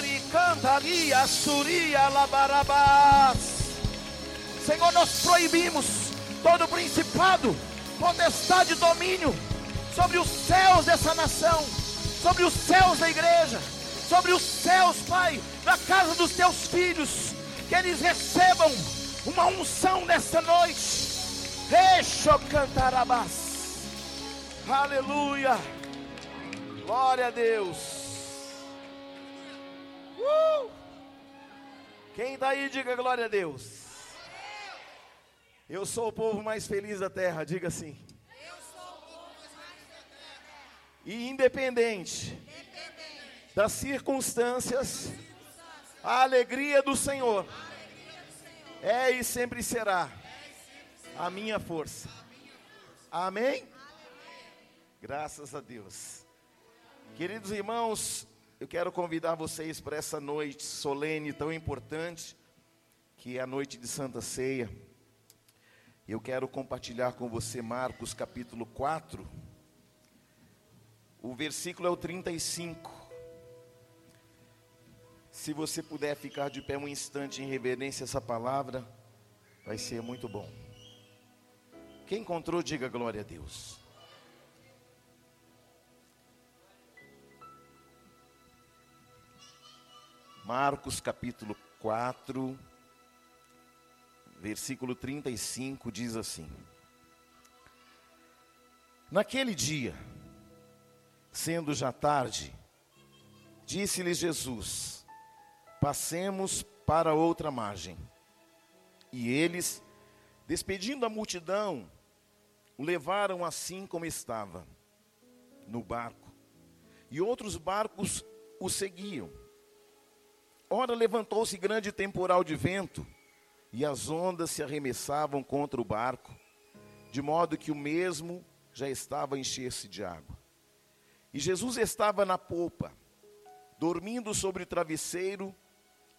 Ori cantaria, suria, labarabás. Senhor, nós proibimos todo principado, potestade e domínio sobre os céus dessa nação, sobre os céus da igreja, sobre os céus, Pai, da casa dos teus filhos, que eles recebam uma unção nesta noite. Deixa cantarabás. Aleluia. Glória a Deus. Uh! Quem está aí, diga glória a Deus. Eu sou o povo mais feliz da terra, diga assim. E independente das circunstâncias, a alegria do Senhor é e sempre será a minha força. Amém? Graças a Deus. Queridos irmãos, eu quero convidar vocês para essa noite solene tão importante, que é a noite de Santa Ceia. Eu quero compartilhar com você Marcos capítulo 4. O versículo é o 35. Se você puder ficar de pé um instante em reverência a essa palavra, vai ser muito bom. Quem encontrou, diga glória a Deus. Marcos capítulo 4, versículo 35 diz assim: Naquele dia, sendo já tarde, disse-lhes Jesus: Passemos para outra margem. E eles, despedindo a multidão, o levaram assim como estava, no barco. E outros barcos o seguiam. Ora, levantou-se grande temporal de vento, e as ondas se arremessavam contra o barco, de modo que o mesmo já estava a encher-se de água. E Jesus estava na popa, dormindo sobre o travesseiro,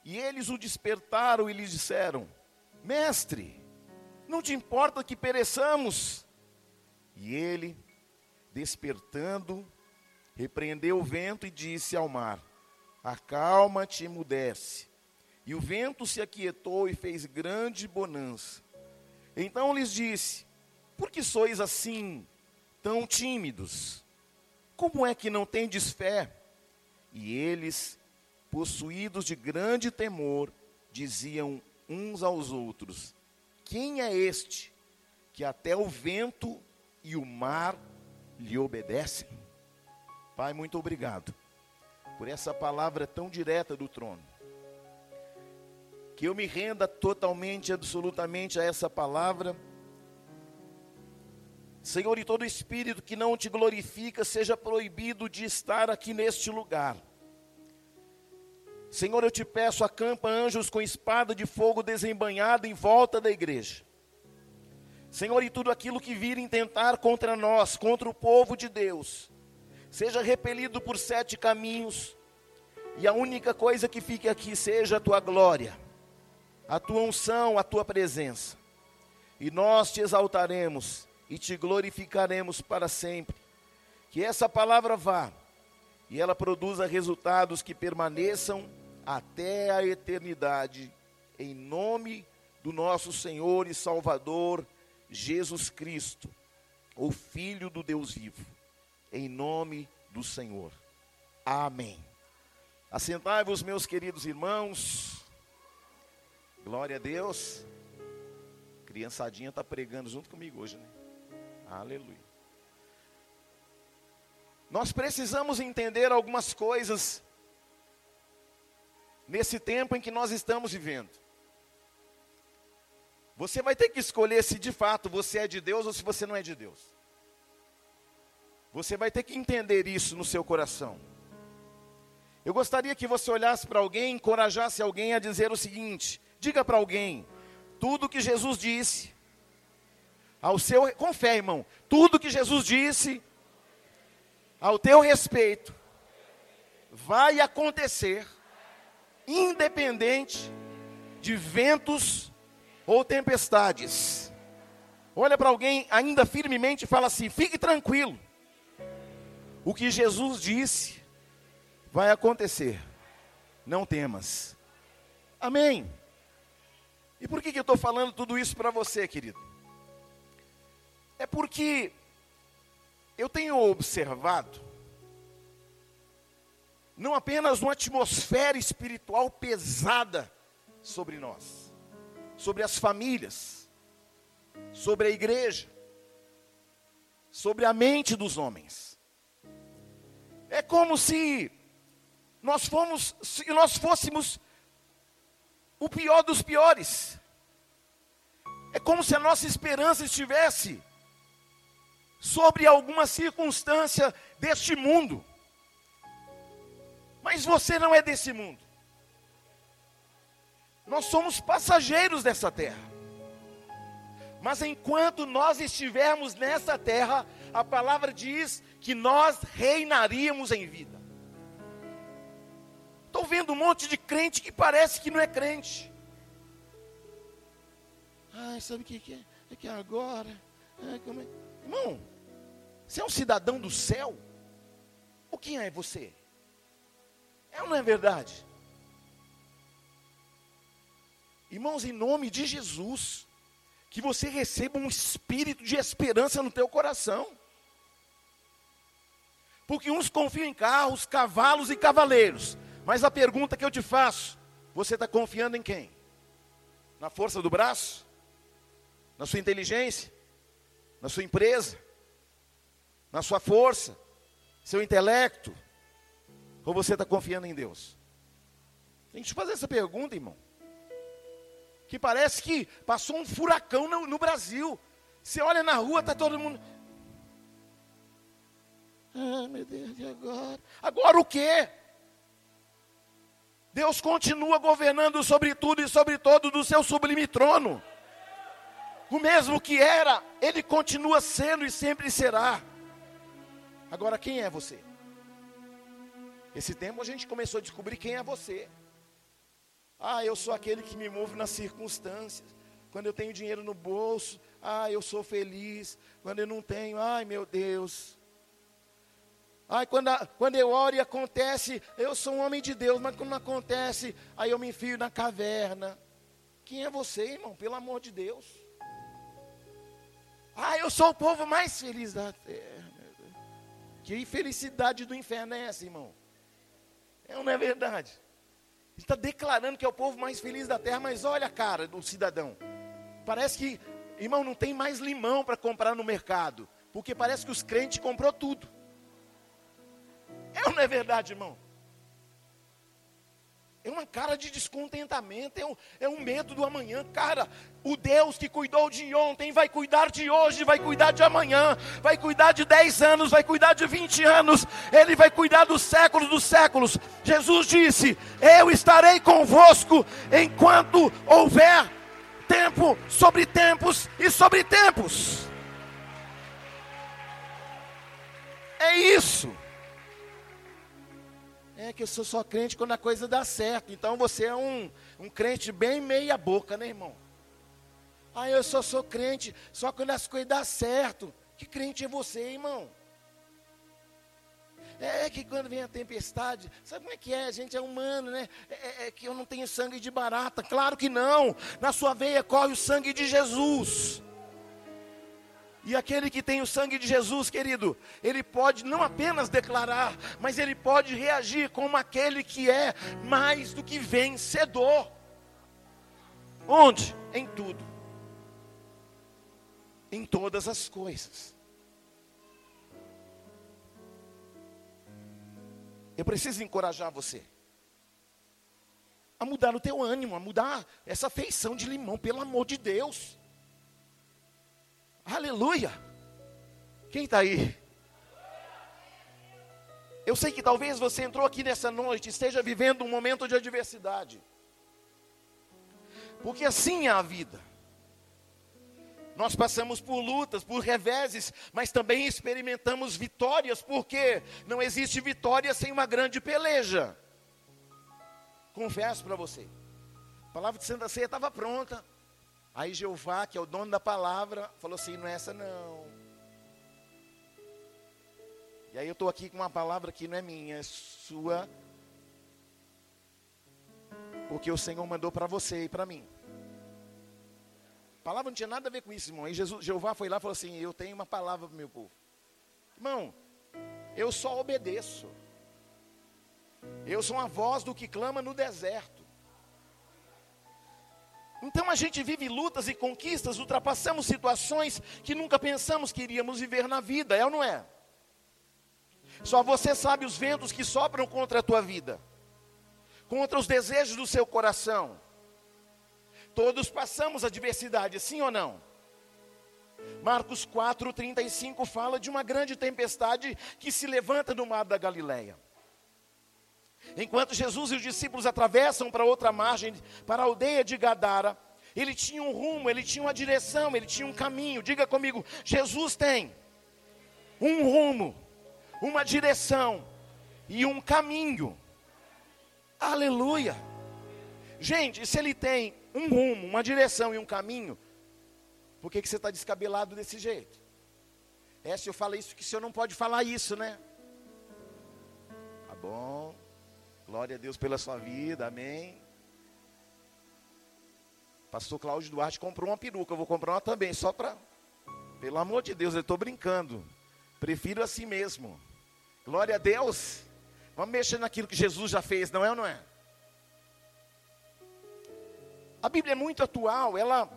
e eles o despertaram e lhe disseram: Mestre, não te importa que pereçamos? E ele, despertando, repreendeu o vento e disse ao mar: Acalma-te e mudece. E o vento se aquietou e fez grande bonança. Então lhes disse: Por que sois assim, tão tímidos? Como é que não tendes fé? E eles, possuídos de grande temor, diziam uns aos outros: Quem é este que até o vento e o mar lhe obedecem? Pai, muito obrigado por essa palavra tão direta do trono. Que eu me renda totalmente, absolutamente a essa palavra. Senhor, e todo espírito que não te glorifica seja proibido de estar aqui neste lugar. Senhor, eu te peço, acampa anjos com espada de fogo desembanhada em volta da igreja. Senhor, e tudo aquilo que vir intentar contra nós, contra o povo de Deus, seja repelido por sete caminhos, e a única coisa que fique aqui seja a tua glória, a tua unção, a tua presença. E nós te exaltaremos e te glorificaremos para sempre. Que essa palavra vá e ela produza resultados que permaneçam até a eternidade, em nome do nosso Senhor e Salvador Jesus Cristo, o Filho do Deus vivo em nome do Senhor. Amém. Assentai-vos, meus queridos irmãos. Glória a Deus. Criançadinha está pregando junto comigo hoje, né? Aleluia. Nós precisamos entender algumas coisas nesse tempo em que nós estamos vivendo. Você vai ter que escolher se de fato você é de Deus ou se você não é de Deus. Você vai ter que entender isso no seu coração. Eu gostaria que você olhasse para alguém, encorajasse alguém a dizer o seguinte: diga para alguém, tudo que Jesus disse, ao seu, com irmão, tudo que Jesus disse, ao teu respeito, vai acontecer, independente de ventos ou tempestades. Olha para alguém ainda firmemente e fala assim: fique tranquilo. O que Jesus disse vai acontecer. não temas. Amém. E por que, que eu estou falando tudo isso para você, querido? É porque eu tenho observado, não apenas uma atmosfera espiritual pesada sobre nós, sobre as famílias, sobre a igreja, sobre a mente dos homens. É como se nós fomos, se nós fôssemos o pior dos piores. É como se a nossa esperança estivesse sobre alguma circunstância deste mundo. Mas você não é desse mundo. Nós somos passageiros dessa terra. Mas enquanto nós estivermos nessa terra, a palavra diz que nós reinaríamos em vida. Estou vendo um monte de crente que parece que não é crente. Ai, sabe o que, que é? É que agora. Ai, como é? Irmão, você é um cidadão do céu? O quem é você? É ou não é verdade? Irmãos, em nome de Jesus, que você receba um espírito de esperança no teu coração. Porque uns confiam em carros, cavalos e cavaleiros. Mas a pergunta que eu te faço: você está confiando em quem? Na força do braço? Na sua inteligência? Na sua empresa? Na sua força? Seu intelecto? Ou você está confiando em Deus? Tem que te fazer essa pergunta, irmão que parece que passou um furacão no, no Brasil. Você olha na rua, está todo mundo. Ah, meu Deus, e agora? Agora o quê? Deus continua governando sobre tudo e sobre todo do seu sublime trono. O mesmo que era, Ele continua sendo e sempre será. Agora, quem é você? Esse tempo a gente começou a descobrir quem é você. Ah, eu sou aquele que me move nas circunstâncias. Quando eu tenho dinheiro no bolso, ah, eu sou feliz. Quando eu não tenho, ai meu Deus. Ai, quando, a, quando eu oro e acontece, eu sou um homem de Deus, mas quando não acontece, aí eu me enfio na caverna. Quem é você, irmão? Pelo amor de Deus. Ah, eu sou o povo mais feliz da terra. Que infelicidade do inferno é essa, irmão? É ou não é verdade? Ele está declarando que é o povo mais feliz da terra, mas olha a cara do cidadão. Parece que, irmão, não tem mais limão para comprar no mercado, porque parece que os crentes comprou tudo. É ou não é verdade, irmão? É uma cara de descontentamento, é um, é um medo do amanhã. Cara, o Deus que cuidou de ontem vai cuidar de hoje, vai cuidar de amanhã, vai cuidar de 10 anos, vai cuidar de 20 anos, Ele vai cuidar dos séculos dos séculos. Jesus disse: Eu estarei convosco enquanto houver tempo sobre tempos e sobre tempos. É isso. É que eu sou só crente quando a coisa dá certo. Então você é um, um crente bem meia boca, né, irmão? Ah, eu só sou crente só quando as coisas dão certo. Que crente é você, irmão? É, é que quando vem a tempestade, sabe como é que é? A gente é humano, né? É, é, é que eu não tenho sangue de barata. Claro que não. Na sua veia corre o sangue de Jesus. E aquele que tem o sangue de Jesus, querido, ele pode não apenas declarar, mas ele pode reagir como aquele que é mais do que vencedor. Onde? Em tudo. Em todas as coisas. Eu preciso encorajar você a mudar o teu ânimo, a mudar essa feição de limão, pelo amor de Deus. Aleluia! Quem está aí? Eu sei que talvez você entrou aqui nessa noite esteja vivendo um momento de adversidade. Porque assim é a vida. Nós passamos por lutas, por reveses, mas também experimentamos vitórias, porque não existe vitória sem uma grande peleja. Confesso para você, a palavra de Santa Ceia estava pronta. Aí Jeová, que é o dono da palavra, falou assim: não é essa não. E aí eu estou aqui com uma palavra que não é minha, é sua. Porque o Senhor mandou para você e para mim. A palavra não tinha nada a ver com isso, irmão. Aí Jesus, Jeová foi lá e falou assim: Eu tenho uma palavra para o meu povo. Irmão, eu só obedeço. Eu sou a voz do que clama no deserto. Então a gente vive lutas e conquistas, ultrapassamos situações que nunca pensamos que iríamos viver na vida, é ou não é? Só você sabe os ventos que sopram contra a tua vida, contra os desejos do seu coração. Todos passamos adversidade, sim ou não? Marcos 4:35 fala de uma grande tempestade que se levanta no mar da Galileia. Enquanto Jesus e os discípulos atravessam para outra margem, para a aldeia de Gadara, ele tinha um rumo, ele tinha uma direção, ele tinha um caminho. Diga comigo, Jesus tem um rumo, uma direção e um caminho. Aleluia. Gente, se ele tem um rumo, uma direção e um caminho, por que, que você está descabelado desse jeito? É, se eu falo isso, que o senhor não pode falar isso, né? Tá bom. Glória a Deus pela sua vida, amém. Pastor Cláudio Duarte comprou uma peruca, eu vou comprar uma também, só para. Pelo amor de Deus, eu estou brincando. Prefiro assim mesmo. Glória a Deus. Vamos mexer naquilo que Jesus já fez, não é ou não é? A Bíblia é muito atual, ela,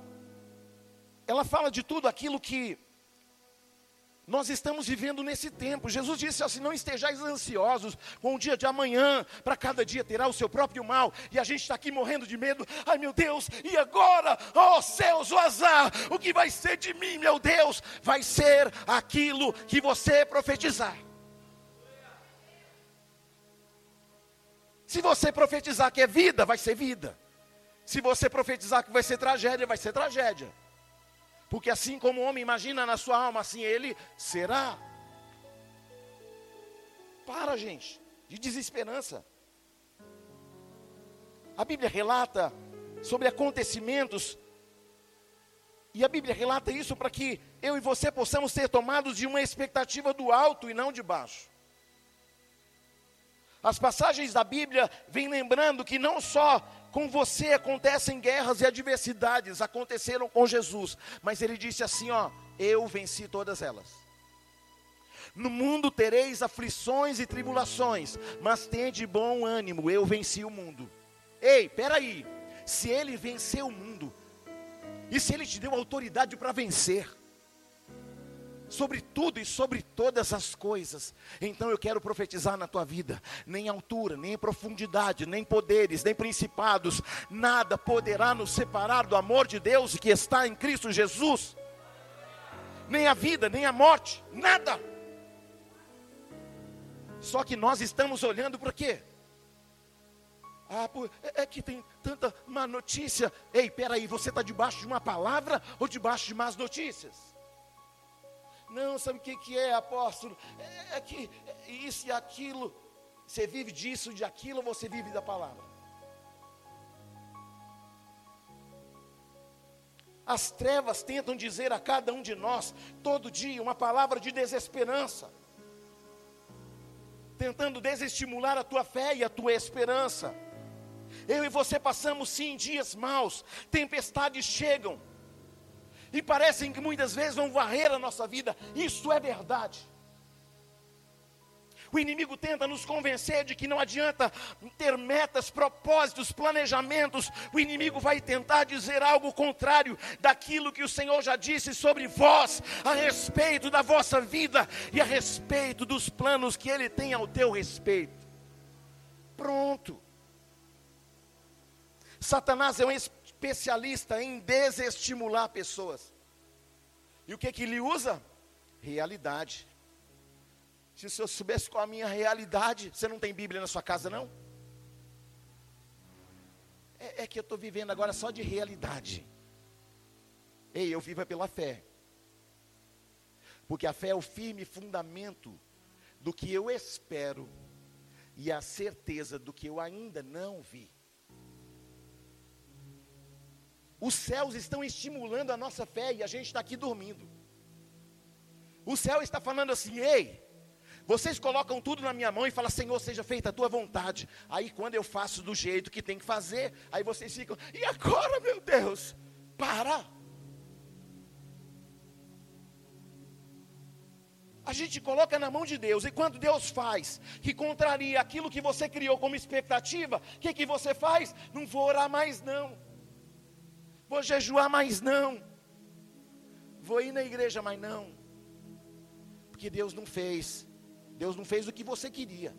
ela fala de tudo aquilo que nós estamos vivendo nesse tempo. Jesus disse assim: não estejais ansiosos com o dia de amanhã, para cada dia terá o seu próprio mal. E a gente está aqui morrendo de medo. Ai meu Deus, e agora? Oh céus, o azar, o que vai ser de mim, meu Deus? Vai ser aquilo que você profetizar. Se você profetizar que é vida, vai ser vida. Se você profetizar que vai ser tragédia, vai ser tragédia. Porque assim como o homem imagina na sua alma, assim ele será. Para, gente, de desesperança. A Bíblia relata sobre acontecimentos, e a Bíblia relata isso para que eu e você possamos ser tomados de uma expectativa do alto e não de baixo. As passagens da Bíblia vêm lembrando que não só com você acontecem guerras e adversidades, aconteceram com Jesus, mas ele disse assim: ó, eu venci todas elas. No mundo tereis aflições e tribulações, mas tende bom ânimo, eu venci o mundo. Ei, peraí, se ele venceu o mundo, e se ele te deu autoridade para vencer, sobre tudo e sobre todas as coisas. Então eu quero profetizar na tua vida: nem altura, nem profundidade, nem poderes, nem principados, nada poderá nos separar do amor de Deus que está em Cristo Jesus. Nem a vida, nem a morte, nada. Só que nós estamos olhando para quê? Ah, é, é que tem tanta má notícia. Ei, peraí, você está debaixo de uma palavra ou debaixo de más notícias? Não, sabe o que, que é, apóstolo? É, é que isso e aquilo. Você vive disso, de aquilo, ou você vive da palavra? As trevas tentam dizer a cada um de nós, todo dia, uma palavra de desesperança, tentando desestimular a tua fé e a tua esperança. Eu e você passamos sim dias maus, tempestades chegam, e parecem que muitas vezes vão varrer a nossa vida. Isso é verdade. O inimigo tenta nos convencer de que não adianta ter metas, propósitos, planejamentos. O inimigo vai tentar dizer algo contrário daquilo que o Senhor já disse sobre vós, a respeito da vossa vida e a respeito dos planos que Ele tem ao teu respeito. Pronto. Satanás é um especialista em desestimular pessoas. E o que que ele usa? Realidade. Se o senhor soubesse qual a minha realidade, você não tem Bíblia na sua casa, não? É, é que eu estou vivendo agora só de realidade. Ei, eu vivo é pela fé. Porque a fé é o firme fundamento do que eu espero e a certeza do que eu ainda não vi. Os céus estão estimulando a nossa fé e a gente está aqui dormindo. O céu está falando assim: ei, Vocês colocam tudo na minha mão e falam, Senhor, seja feita a tua vontade. Aí quando eu faço do jeito que tem que fazer, aí vocês ficam, e agora, meu Deus? Para! A gente coloca na mão de Deus, e quando Deus faz, que contraria aquilo que você criou como expectativa, o que, que você faz? Não vou orar mais não, vou jejuar mais não, vou ir na igreja mais não, porque Deus não fez, Deus não fez o que você queria,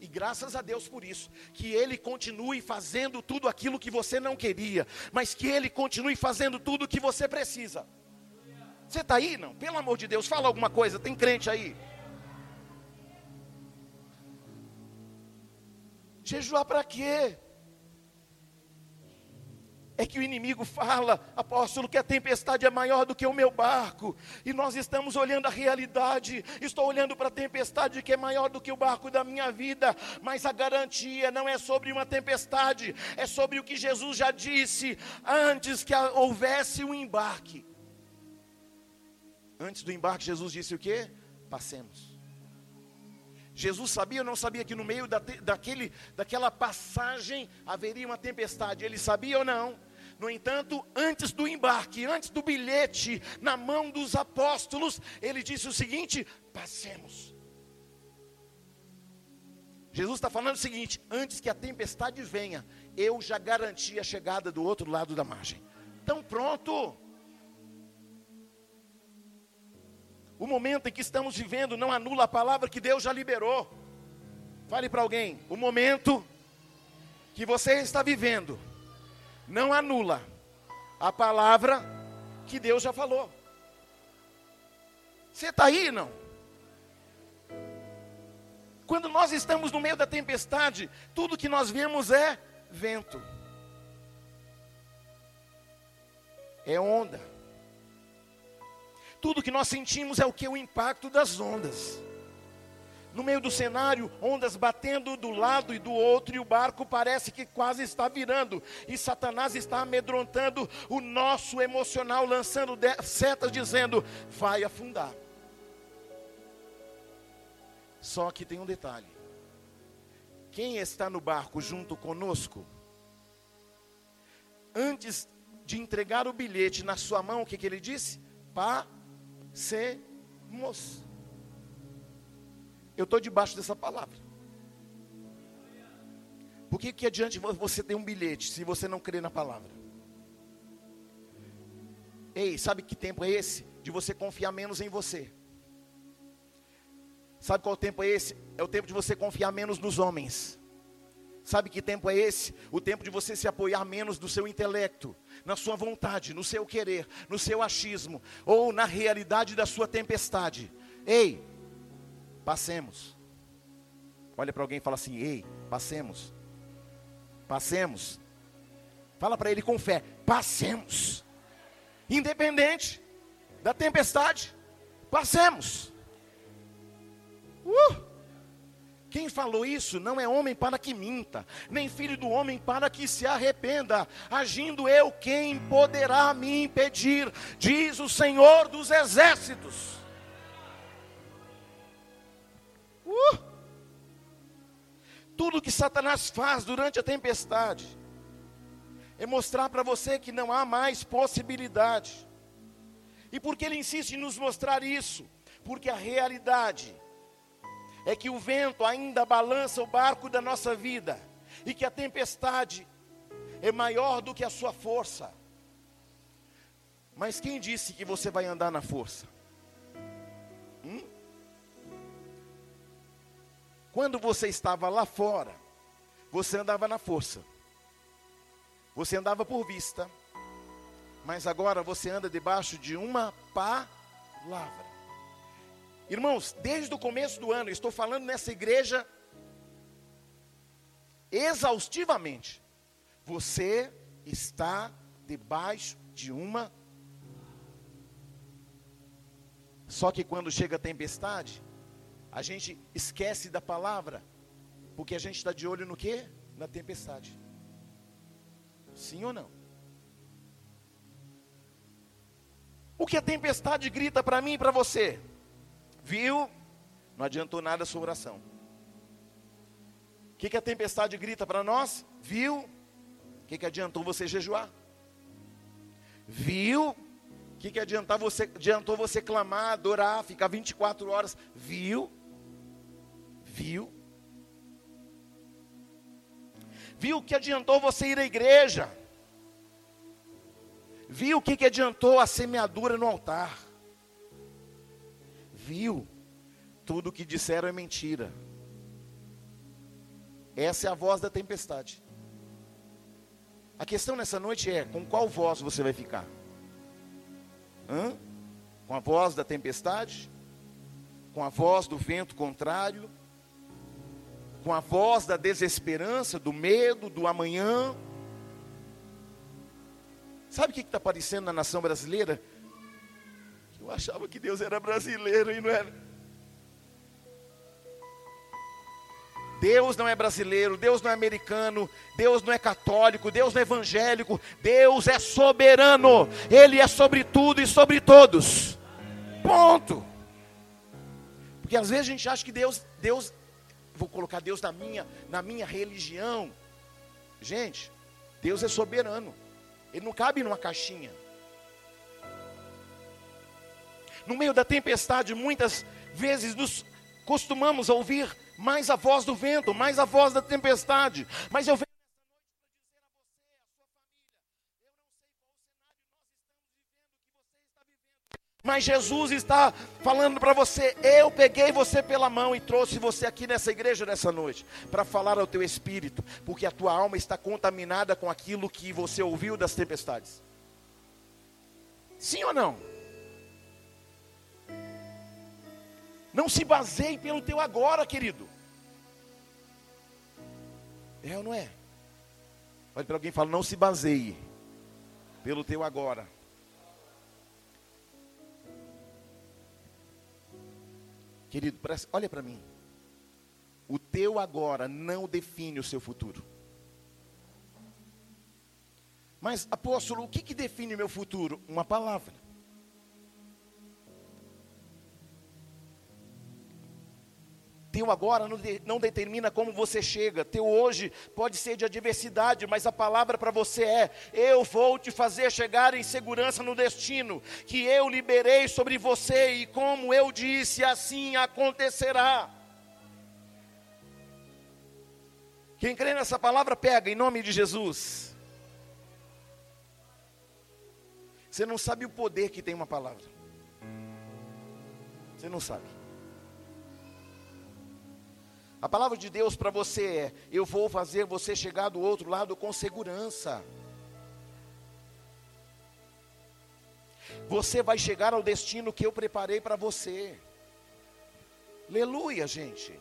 e graças a Deus por isso, que Ele continue fazendo tudo aquilo que você não queria, mas que Ele continue fazendo tudo o que você precisa. Você está aí? Não? Pelo amor de Deus, fala alguma coisa. Tem crente aí? Jejuar para quê? É que o inimigo fala, apóstolo, que a tempestade é maior do que o meu barco, e nós estamos olhando a realidade. Estou olhando para a tempestade que é maior do que o barco da minha vida, mas a garantia não é sobre uma tempestade, é sobre o que Jesus já disse antes que houvesse um embarque. Antes do embarque, Jesus disse o que? Passemos. Jesus sabia ou não sabia que no meio da, daquele, daquela passagem haveria uma tempestade? Ele sabia ou não? No entanto, antes do embarque, antes do bilhete na mão dos apóstolos, ele disse o seguinte: passemos. Jesus está falando o seguinte: antes que a tempestade venha, eu já garanti a chegada do outro lado da margem. Então, pronto. O momento em que estamos vivendo não anula a palavra que Deus já liberou. Fale para alguém: o momento que você está vivendo não anula a palavra que Deus já falou. Você está aí, não? Quando nós estamos no meio da tempestade, tudo que nós vemos é vento, é onda. Tudo que nós sentimos é o que? O impacto das ondas. No meio do cenário, ondas batendo do lado e do outro, e o barco parece que quase está virando. E Satanás está amedrontando o nosso emocional, lançando setas, dizendo: vai afundar. Só que tem um detalhe: quem está no barco junto conosco, antes de entregar o bilhete na sua mão, o que, que ele disse? Pá sermos. Eu estou debaixo dessa palavra. Por que, que adiante você tem um bilhete se você não crê na palavra? Ei, sabe que tempo é esse? De você confiar menos em você. Sabe qual tempo é esse? É o tempo de você confiar menos nos homens. Sabe que tempo é esse? O tempo de você se apoiar menos no seu intelecto, na sua vontade, no seu querer, no seu achismo, ou na realidade da sua tempestade. Ei, passemos. Olha para alguém e fala assim: Ei, passemos. Passemos. Fala para ele com fé: Passemos. Independente da tempestade, passemos. Uh! Quem falou isso não é homem para que minta, nem filho do homem para que se arrependa. Agindo eu, quem poderá me impedir? Diz o Senhor dos Exércitos. Uh! Tudo que Satanás faz durante a tempestade é mostrar para você que não há mais possibilidade. E por que ele insiste em nos mostrar isso? Porque a realidade é que o vento ainda balança o barco da nossa vida e que a tempestade é maior do que a sua força. Mas quem disse que você vai andar na força? Quando você estava lá fora, você andava na força. Você andava por vista. Mas agora você anda debaixo de uma palavra. Irmãos, desde o começo do ano, estou falando nessa igreja exaustivamente. Você está debaixo de uma. Só que quando chega a tempestade, a gente esquece da palavra, porque a gente está de olho no que? Na tempestade. Sim ou não? O que a tempestade grita para mim e para você? Viu? Não adiantou nada a sua oração. O que, que a tempestade grita para nós? Viu? O que, que adiantou você jejuar? Viu? O que, que adiantou você, adiantou você clamar, adorar, ficar 24 horas? Viu? Viu? Viu o que adiantou você ir à igreja? Viu o que, que adiantou a semeadura no altar? Viu? Tudo o que disseram é mentira. Essa é a voz da tempestade. A questão nessa noite é: com qual voz você vai ficar? Hã? Com a voz da tempestade? Com a voz do vento contrário? Com a voz da desesperança, do medo, do amanhã? Sabe o que está aparecendo na nação brasileira? Eu achava que Deus era brasileiro e não era. Deus não é brasileiro, Deus não é americano, Deus não é católico, Deus não é evangélico, Deus é soberano, Ele é sobre tudo e sobre todos. Ponto. Porque às vezes a gente acha que Deus, Deus, vou colocar Deus na minha, na minha religião. Gente, Deus é soberano. Ele não cabe numa caixinha. No meio da tempestade, muitas vezes nos costumamos ouvir mais a voz do vento, mais a voz da tempestade. Mas eu Mas Jesus está falando para você: eu peguei você pela mão e trouxe você aqui nessa igreja nessa noite, para falar ao teu espírito, porque a tua alma está contaminada com aquilo que você ouviu das tempestades. Sim ou não? Não se baseie pelo teu agora, querido. É ou não é? Olha para alguém e fala: não se baseie pelo teu agora. Querido, olha para mim. O teu agora não define o seu futuro. Mas, apóstolo, o que, que define o meu futuro? Uma palavra. Teu agora não, de, não determina como você chega. Teu hoje pode ser de adversidade, mas a palavra para você é: Eu vou te fazer chegar em segurança no destino que eu liberei sobre você, e como eu disse, assim acontecerá. Quem crê nessa palavra, pega em nome de Jesus. Você não sabe o poder que tem uma palavra. Você não sabe. A palavra de Deus para você é: eu vou fazer você chegar do outro lado com segurança. Você vai chegar ao destino que eu preparei para você. Aleluia, gente.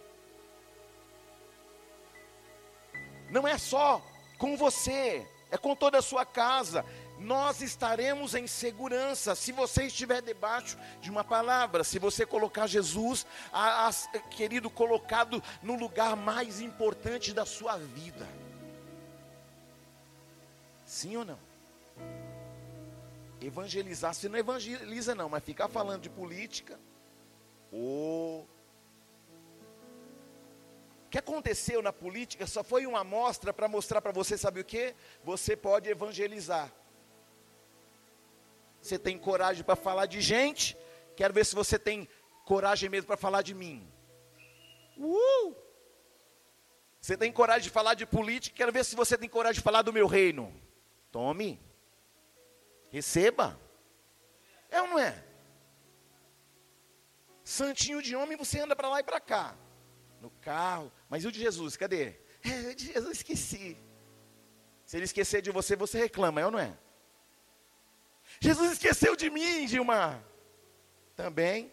Não é só com você, é com toda a sua casa, nós estaremos em segurança se você estiver debaixo de uma palavra, se você colocar Jesus, a, a, querido, colocado no lugar mais importante da sua vida. Sim ou não? Evangelizar, você não evangeliza não, mas ficar falando de política, ou oh, o que aconteceu na política só foi uma amostra para mostrar para você, sabe o que? Você pode evangelizar. Você tem coragem para falar de gente? Quero ver se você tem coragem mesmo para falar de mim. Uh! Você tem coragem de falar de política? Quero ver se você tem coragem de falar do meu reino. Tome. Receba. É ou não é? Santinho de homem, você anda para lá e para cá. No carro. Mas e o de Jesus? Cadê? É, de Jesus esqueci. Se ele esquecer de você, você reclama, é ou não é? Jesus esqueceu de mim, Gilmar. Também.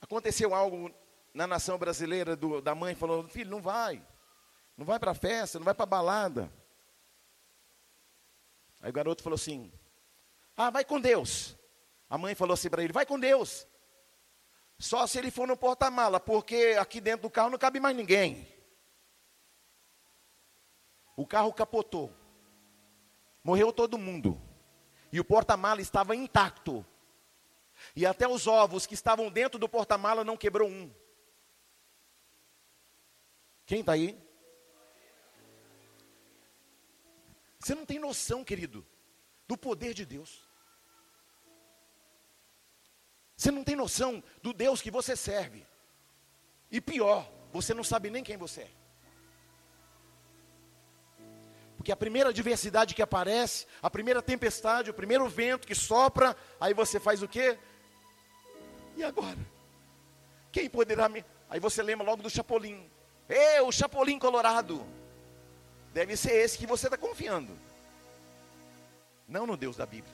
Aconteceu algo na nação brasileira do, da mãe falou: filho, não vai. Não vai para a festa, não vai para a balada. Aí o garoto falou assim: Ah, vai com Deus. A mãe falou assim para ele: Vai com Deus. Só se ele for no porta-mala, porque aqui dentro do carro não cabe mais ninguém. O carro capotou. Morreu todo mundo. E o porta-mala estava intacto. E até os ovos que estavam dentro do porta-mala não quebrou um. Quem está aí? Você não tem noção, querido, do poder de Deus. Você não tem noção do Deus que você serve. E pior, você não sabe nem quem você é. Porque a primeira adversidade que aparece, a primeira tempestade, o primeiro vento que sopra, aí você faz o quê? E agora? Quem poderá me. Aí você lembra logo do Chapolin. Ê, o Chapolin Colorado. Deve ser esse que você está confiando. Não no Deus da Bíblia.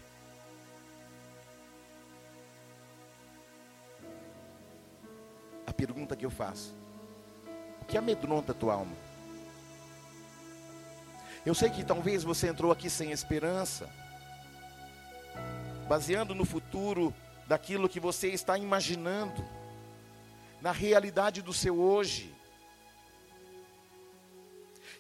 A pergunta que eu faço: O que amedronta a tua alma? Eu sei que talvez você entrou aqui sem esperança, baseando no futuro daquilo que você está imaginando, na realidade do seu hoje.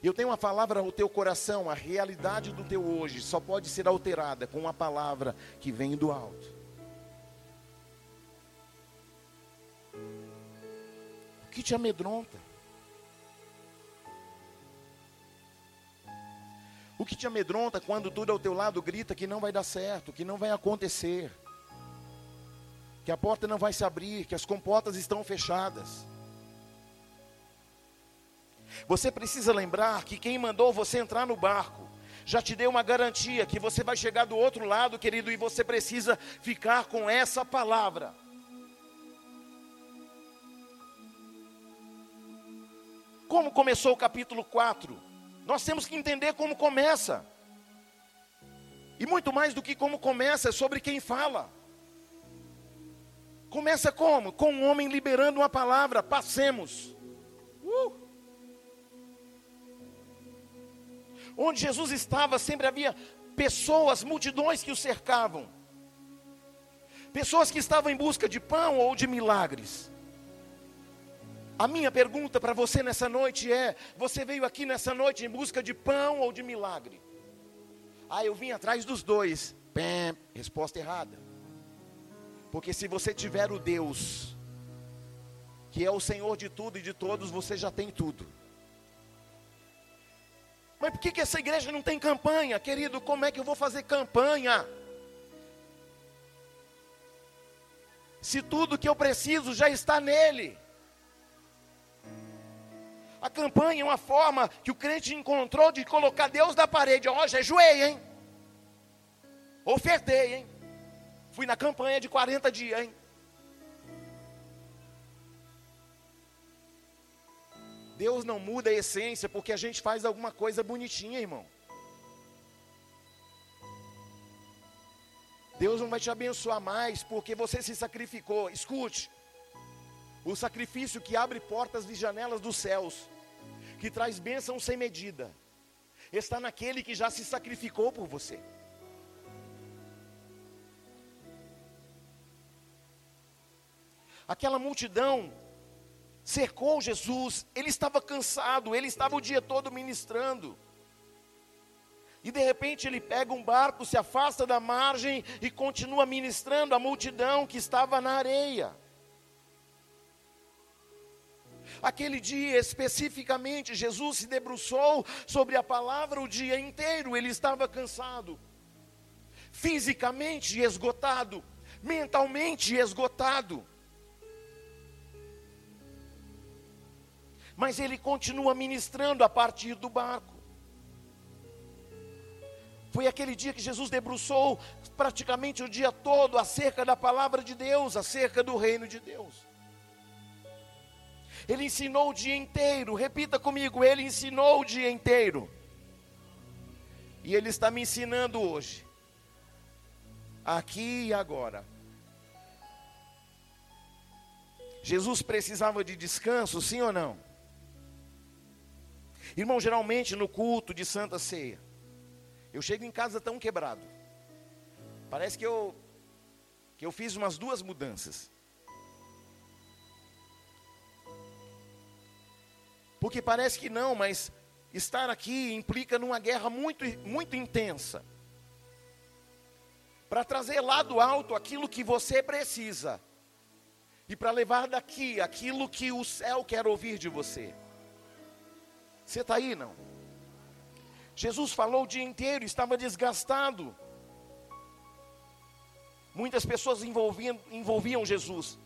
Eu tenho uma palavra ao teu coração, a realidade do teu hoje só pode ser alterada com uma palavra que vem do alto. O que te amedronta? O que te amedronta quando tudo ao teu lado grita que não vai dar certo, que não vai acontecer, que a porta não vai se abrir, que as comportas estão fechadas? Você precisa lembrar que quem mandou você entrar no barco já te deu uma garantia que você vai chegar do outro lado, querido, e você precisa ficar com essa palavra. Como começou o capítulo 4? Nós temos que entender como começa. E muito mais do que como começa, é sobre quem fala. Começa como? Com um homem liberando uma palavra, passemos. Uh! Onde Jesus estava, sempre havia pessoas, multidões que o cercavam. Pessoas que estavam em busca de pão ou de milagres. A minha pergunta para você nessa noite é: você veio aqui nessa noite em busca de pão ou de milagre? Ah, eu vim atrás dos dois. Pém, resposta errada. Porque se você tiver o Deus, que é o Senhor de tudo e de todos, você já tem tudo. Mas por que, que essa igreja não tem campanha? Querido, como é que eu vou fazer campanha? Se tudo que eu preciso já está nele. A campanha é uma forma que o crente encontrou de colocar Deus na parede. Ó, oh, jejuei, hein? Ofertei, hein? Fui na campanha de 40 dias, hein? Deus não muda a essência porque a gente faz alguma coisa bonitinha, irmão. Deus não vai te abençoar mais porque você se sacrificou. Escute. O sacrifício que abre portas e janelas dos céus, que traz bênção sem medida, está naquele que já se sacrificou por você. Aquela multidão cercou Jesus, ele estava cansado, ele estava o dia todo ministrando. E de repente ele pega um barco, se afasta da margem e continua ministrando a multidão que estava na areia. Aquele dia especificamente, Jesus se debruçou sobre a palavra o dia inteiro, ele estava cansado, fisicamente esgotado, mentalmente esgotado. mas ele continua ministrando a partir do barco. Foi aquele dia que Jesus debruçou praticamente o dia todo acerca da palavra de Deus, acerca do reino de Deus. Ele ensinou o dia inteiro, repita comigo, ele ensinou o dia inteiro. E ele está me ensinando hoje, aqui e agora. Jesus precisava de descanso, sim ou não? Irmão, geralmente no culto de Santa Ceia, eu chego em casa tão quebrado. Parece que eu que eu fiz umas duas mudanças. Porque parece que não, mas estar aqui implica numa guerra muito muito intensa. para trazer lá do alto aquilo que você precisa e para levar daqui aquilo que o céu quer ouvir de você. Você está aí, não? Jesus falou o dia inteiro, estava desgastado. Muitas pessoas envolviam, envolviam Jesus.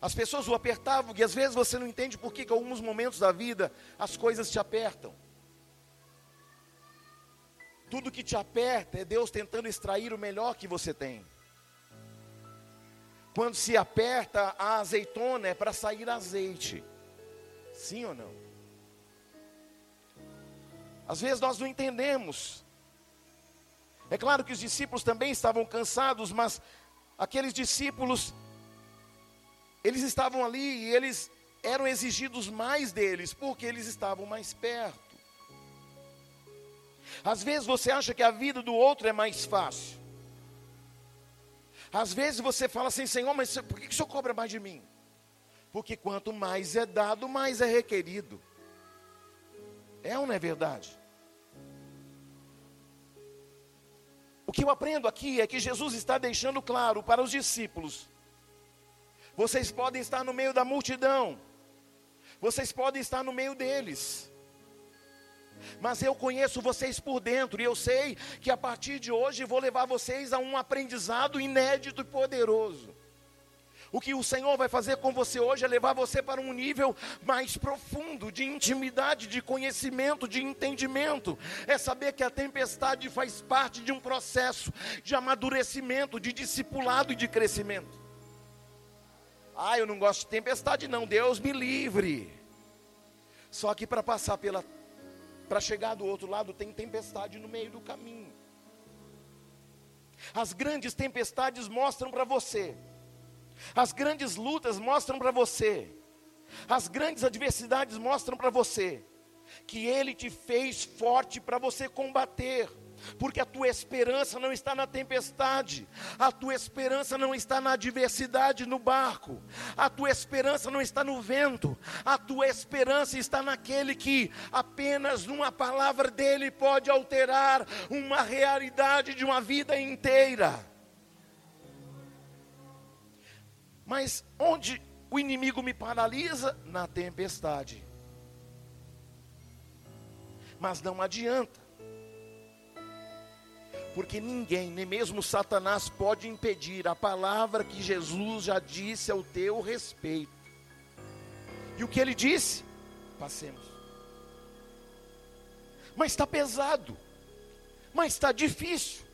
As pessoas o apertavam, e às vezes você não entende por que, que alguns momentos da vida as coisas te apertam. Tudo que te aperta é Deus tentando extrair o melhor que você tem. Quando se aperta a azeitona é para sair azeite. Sim ou não? Às vezes nós não entendemos. É claro que os discípulos também estavam cansados, mas aqueles discípulos, eles estavam ali e eles eram exigidos mais deles, porque eles estavam mais perto. Às vezes você acha que a vida do outro é mais fácil. Às vezes você fala assim, Senhor, mas por que o Senhor cobra mais de mim? Porque quanto mais é dado, mais é requerido. É ou não é verdade? O que eu aprendo aqui é que Jesus está deixando claro para os discípulos: vocês podem estar no meio da multidão, vocês podem estar no meio deles, mas eu conheço vocês por dentro e eu sei que a partir de hoje vou levar vocês a um aprendizado inédito e poderoso. O que o Senhor vai fazer com você hoje é levar você para um nível mais profundo de intimidade, de conhecimento, de entendimento. É saber que a tempestade faz parte de um processo de amadurecimento, de discipulado e de crescimento. Ah, eu não gosto de tempestade, não. Deus me livre. Só que para passar pela para chegar do outro lado tem tempestade no meio do caminho. As grandes tempestades mostram para você as grandes lutas mostram para você, as grandes adversidades mostram para você, que Ele te fez forte para você combater, porque a tua esperança não está na tempestade, a tua esperança não está na adversidade no barco, a tua esperança não está no vento, a tua esperança está naquele que apenas numa palavra dele pode alterar uma realidade de uma vida inteira. Mas onde o inimigo me paralisa? Na tempestade. Mas não adianta. Porque ninguém, nem mesmo Satanás, pode impedir a palavra que Jesus já disse ao teu respeito. E o que ele disse? Passemos. Mas está pesado. Mas está difícil.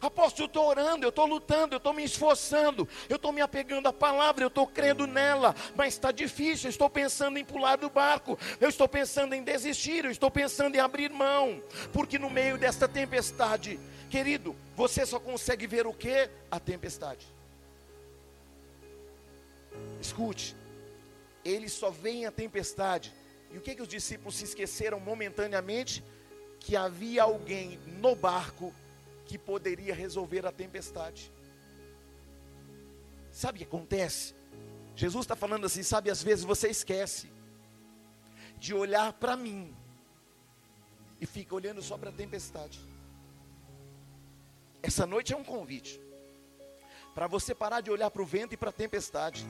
Apóstolo, eu estou orando, eu estou lutando, eu estou me esforçando, eu estou me apegando à palavra, eu estou crendo nela, mas está difícil, eu estou pensando em pular do barco, eu estou pensando em desistir, eu estou pensando em abrir mão, porque no meio desta tempestade, querido, você só consegue ver o que? A tempestade. Escute, ele só vê a tempestade. E o que, que os discípulos se esqueceram momentaneamente? Que havia alguém no barco que poderia resolver a tempestade. Sabe o que acontece? Jesus está falando assim, sabe, às vezes você esquece de olhar para mim e fica olhando só para a tempestade. Essa noite é um convite para você parar de olhar para o vento e para a tempestade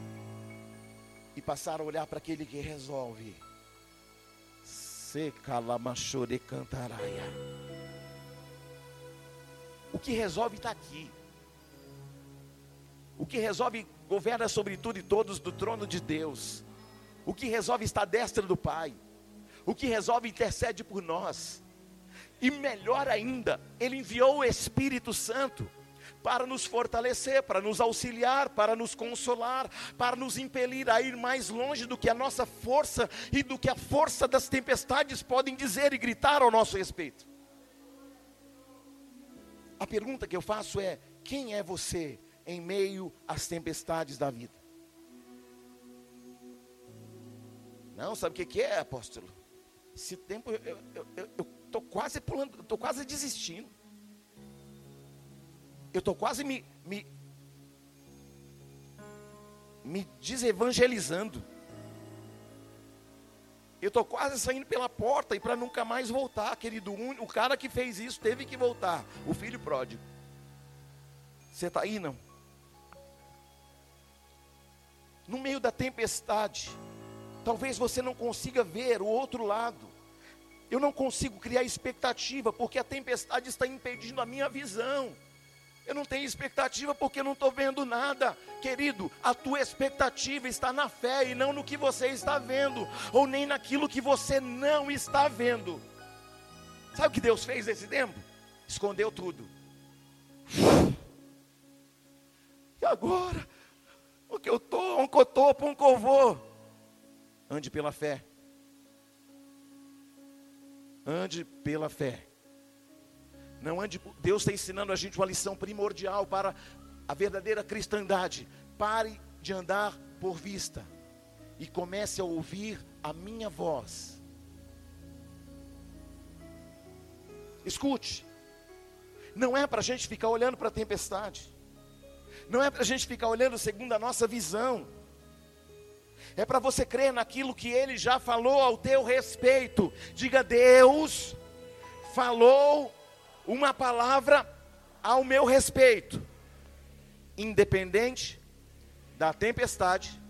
e passar a olhar para aquele que resolve. Seca lamachore cantaraia. O que resolve está aqui. O que resolve governa sobre tudo e todos do trono de Deus. O que resolve está à destra do Pai. O que resolve intercede por nós. E melhor ainda, Ele enviou o Espírito Santo para nos fortalecer, para nos auxiliar, para nos consolar, para nos impelir a ir mais longe do que a nossa força e do que a força das tempestades podem dizer e gritar ao nosso respeito. A pergunta que eu faço é: quem é você em meio às tempestades da vida? Não, sabe o que, é, apóstolo? Esse tempo eu estou quase pulando, estou quase desistindo. Eu estou quase me, me, me desevangelizando. Eu estou quase saindo pela porta e para nunca mais voltar, querido. O cara que fez isso teve que voltar. O filho pródigo. Você está aí, não? No meio da tempestade, talvez você não consiga ver o outro lado. Eu não consigo criar expectativa, porque a tempestade está impedindo a minha visão. Eu não tenho expectativa porque não estou vendo nada. Querido, a tua expectativa está na fé e não no que você está vendo, ou nem naquilo que você não está vendo. Sabe o que Deus fez nesse tempo? Escondeu tudo. E agora? O que eu estou? Um cotopo, um covô. Ande pela fé. Ande pela fé. Não ande. Deus está ensinando a gente uma lição primordial para a verdadeira cristandade. Pare de andar por vista e comece a ouvir a minha voz. Escute. Não é para a gente ficar olhando para a tempestade. Não é para a gente ficar olhando segundo a nossa visão. É para você crer naquilo que Ele já falou ao teu respeito. Diga, Deus falou uma palavra ao meu respeito, independente da tempestade,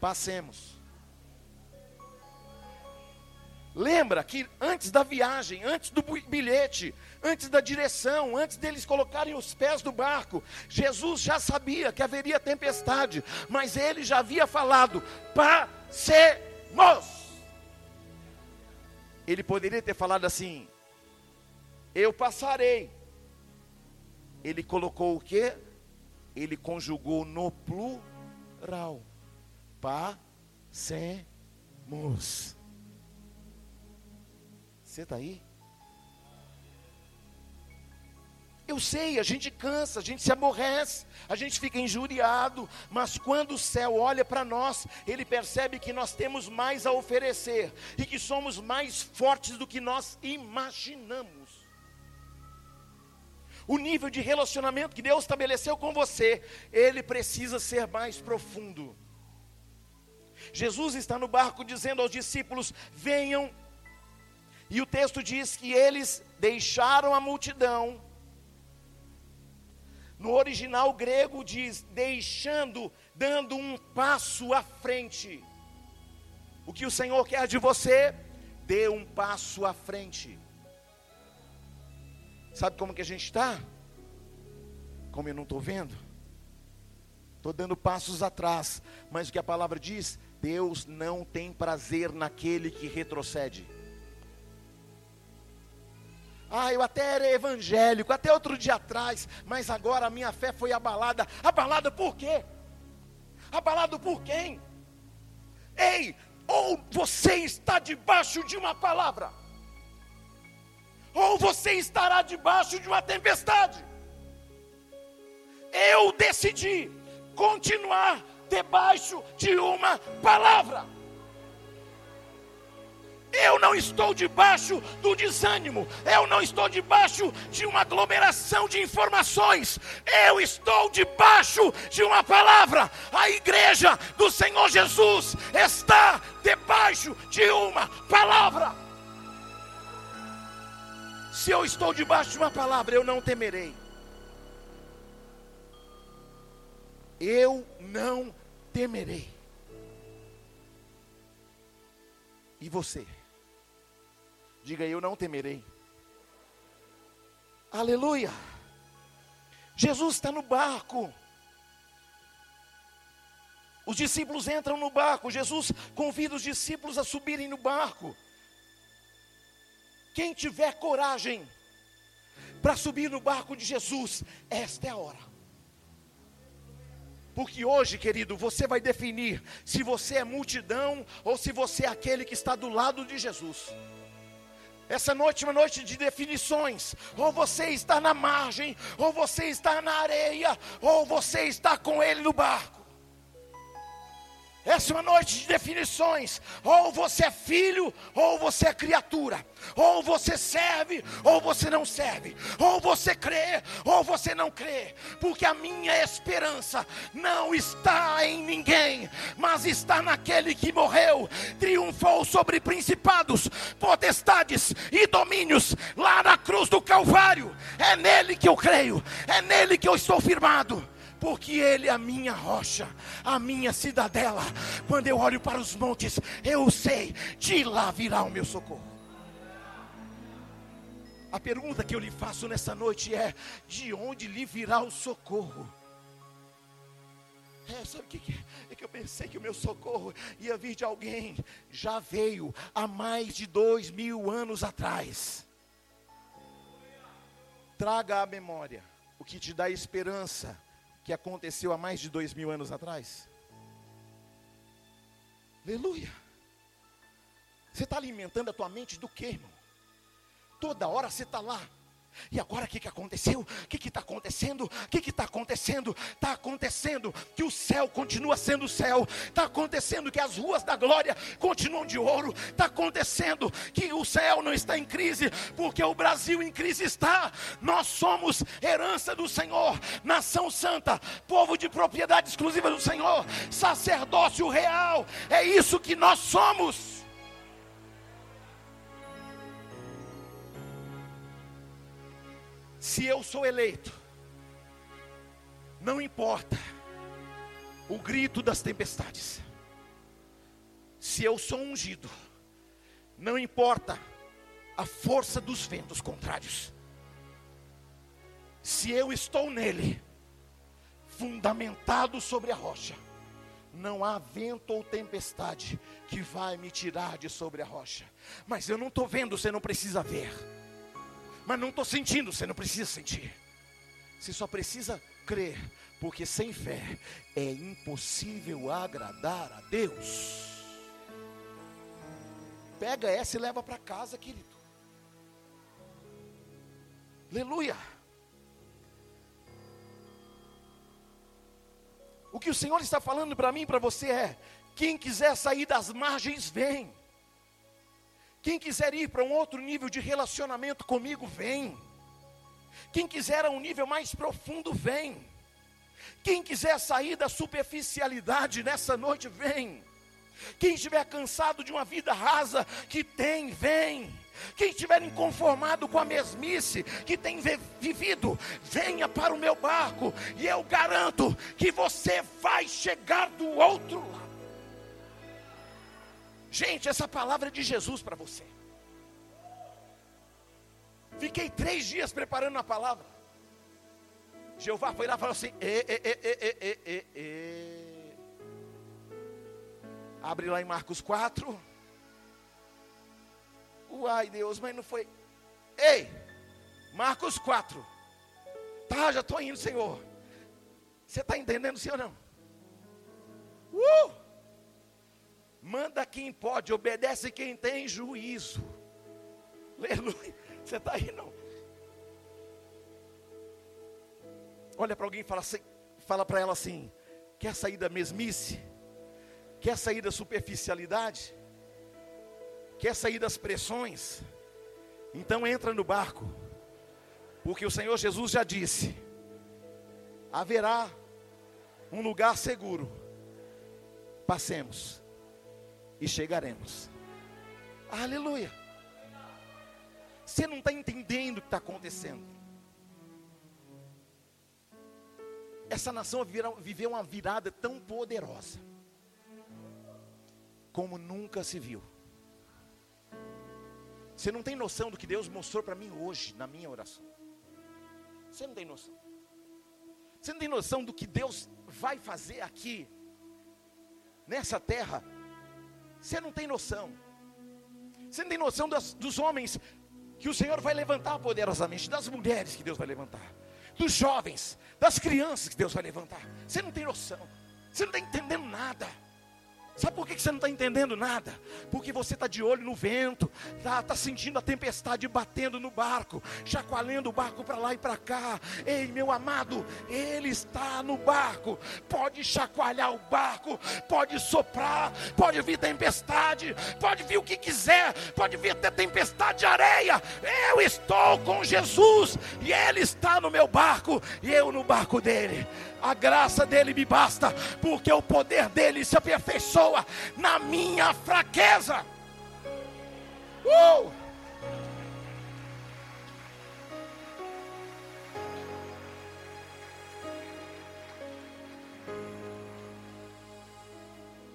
passemos. Lembra que antes da viagem, antes do bilhete, antes da direção, antes deles colocarem os pés do barco, Jesus já sabia que haveria tempestade, mas ele já havia falado: passemos. Ele poderia ter falado assim: eu passarei. Ele colocou o que? Ele conjugou no plural. Passemos. Você está aí? Eu sei, a gente cansa, a gente se aborrece, a gente fica injuriado, mas quando o céu olha para nós, ele percebe que nós temos mais a oferecer e que somos mais fortes do que nós imaginamos o nível de relacionamento que Deus estabeleceu com você, ele precisa ser mais profundo. Jesus está no barco dizendo aos discípulos: venham, e o texto diz que eles deixaram a multidão. No original grego diz deixando, dando um passo à frente. O que o Senhor quer de você? Dê um passo à frente. Sabe como que a gente está? Como eu não estou vendo? Estou dando passos atrás. Mas o que a palavra diz? Deus não tem prazer naquele que retrocede. Ah, eu até era evangélico, até outro dia atrás, mas agora a minha fé foi abalada. Abalada por quê? Abalado por quem? Ei, ou você está debaixo de uma palavra ou você estará debaixo de uma tempestade. Eu decidi continuar debaixo de uma palavra. Eu não estou debaixo do desânimo, eu não estou debaixo de uma aglomeração de informações, eu estou debaixo de uma palavra. A igreja do Senhor Jesus está debaixo de uma palavra. Se eu estou debaixo de uma palavra, eu não temerei. Eu não temerei. E você? Diga, eu não temerei. Aleluia. Jesus está no barco. Os discípulos entram no barco. Jesus convida os discípulos a subirem no barco. Quem tiver coragem para subir no barco de Jesus, esta é a hora. Porque hoje, querido, você vai definir se você é multidão ou se você é aquele que está do lado de Jesus. Essa noite é uma noite de definições. Ou você está na margem, ou você está na areia, ou você está com ele no barco. Essa é uma noite de definições. Ou você é filho, ou você é criatura. Ou você serve, ou você não serve. Ou você crê, ou você não crê. Porque a minha esperança não está em ninguém, mas está naquele que morreu, triunfou sobre principados, potestades e domínios lá na cruz do Calvário. É nele que eu creio, é nele que eu estou firmado porque Ele é a minha rocha, a minha cidadela. Quando eu olho para os montes, eu sei, de lá virá o meu socorro. A pergunta que eu lhe faço nessa noite é: de onde lhe virá o socorro? É, sabe o que, que é? É que eu pensei que o meu socorro ia vir de alguém. Já veio há mais de dois mil anos atrás. Traga à memória o que te dá esperança que aconteceu há mais de dois mil anos atrás. Aleluia. Você está alimentando a tua mente do que, irmão? Toda hora você está lá e agora o que, que aconteceu? O que está acontecendo? O que está acontecendo? Está acontecendo que o céu continua sendo céu. Está acontecendo que as ruas da glória continuam de ouro. Está acontecendo que o céu não está em crise, porque o Brasil em crise está. Nós somos herança do Senhor, nação santa, povo de propriedade exclusiva do Senhor, sacerdócio real. É isso que nós somos. Se eu sou eleito, não importa o grito das tempestades. Se eu sou ungido, não importa a força dos ventos contrários. Se eu estou nele, fundamentado sobre a rocha, não há vento ou tempestade que vai me tirar de sobre a rocha. Mas eu não estou vendo, você não precisa ver mas não estou sentindo. Você não precisa sentir. Você só precisa crer, porque sem fé é impossível agradar a Deus. Pega essa e leva para casa, querido. Aleluia. O que o Senhor está falando para mim e para você é: quem quiser sair das margens, vem. Quem quiser ir para um outro nível de relacionamento comigo, vem. Quem quiser a um nível mais profundo, vem. Quem quiser sair da superficialidade nessa noite, vem. Quem estiver cansado de uma vida rasa, que tem, vem. Quem estiver inconformado com a mesmice que tem vivido, venha para o meu barco, e eu garanto que você vai chegar do outro lado. Gente, essa palavra é de Jesus para você. Fiquei três dias preparando a palavra. Jeová foi lá e falou assim: e, e, e, Abre lá em Marcos 4. Uai, Deus, mas não foi. Ei, Marcos 4. Tá, já estou indo, Senhor. Você está entendendo, ou não? Uh! Manda quem pode, obedece quem tem juízo. Aleluia. Você está aí não? Olha para alguém e fala, assim, fala para ela assim: quer sair da mesmice? Quer sair da superficialidade? Quer sair das pressões? Então entra no barco, porque o Senhor Jesus já disse: haverá um lugar seguro. Passemos e chegaremos. Aleluia. Você não está entendendo o que está acontecendo. Essa nação viveu uma virada tão poderosa, como nunca se viu. Você não tem noção do que Deus mostrou para mim hoje, na minha oração. Você não tem noção. Você não tem noção do que Deus vai fazer aqui, nessa terra, você não tem noção. Você não tem noção das, dos homens que o Senhor vai levantar poderosamente, das mulheres que Deus vai levantar, dos jovens, das crianças que Deus vai levantar. Você não tem noção. Você não está entendendo nada. Sabe por que você não está entendendo nada? Porque você está de olho no vento, está tá sentindo a tempestade batendo no barco, chacoalhando o barco para lá e para cá. Ei, meu amado, Ele está no barco. Pode chacoalhar o barco, pode soprar, pode vir tempestade, pode vir o que quiser, pode vir até tempestade de areia. Eu estou com Jesus e Ele está no meu barco e eu no barco dele a graça dele me basta, porque o poder dele se aperfeiçoa na minha fraqueza. Uh!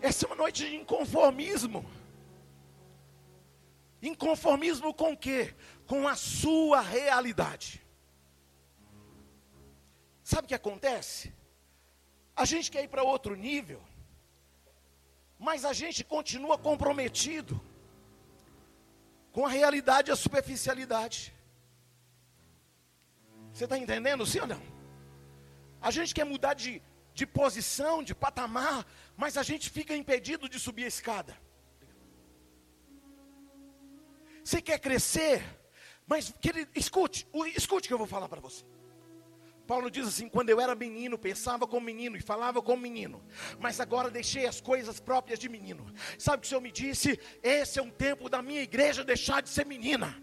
Essa é uma noite de inconformismo. Inconformismo com o quê? Com a sua realidade. Sabe o que acontece? A gente quer ir para outro nível, mas a gente continua comprometido com a realidade e a superficialidade. Você está entendendo, sim ou não? A gente quer mudar de, de posição, de patamar, mas a gente fica impedido de subir a escada. Você quer crescer, mas querido, escute, escute o que eu vou falar para você. Paulo diz assim: quando eu era menino, pensava como menino e falava como menino, mas agora deixei as coisas próprias de menino. Sabe o que o Senhor me disse? Esse é um tempo da minha igreja deixar de ser menina,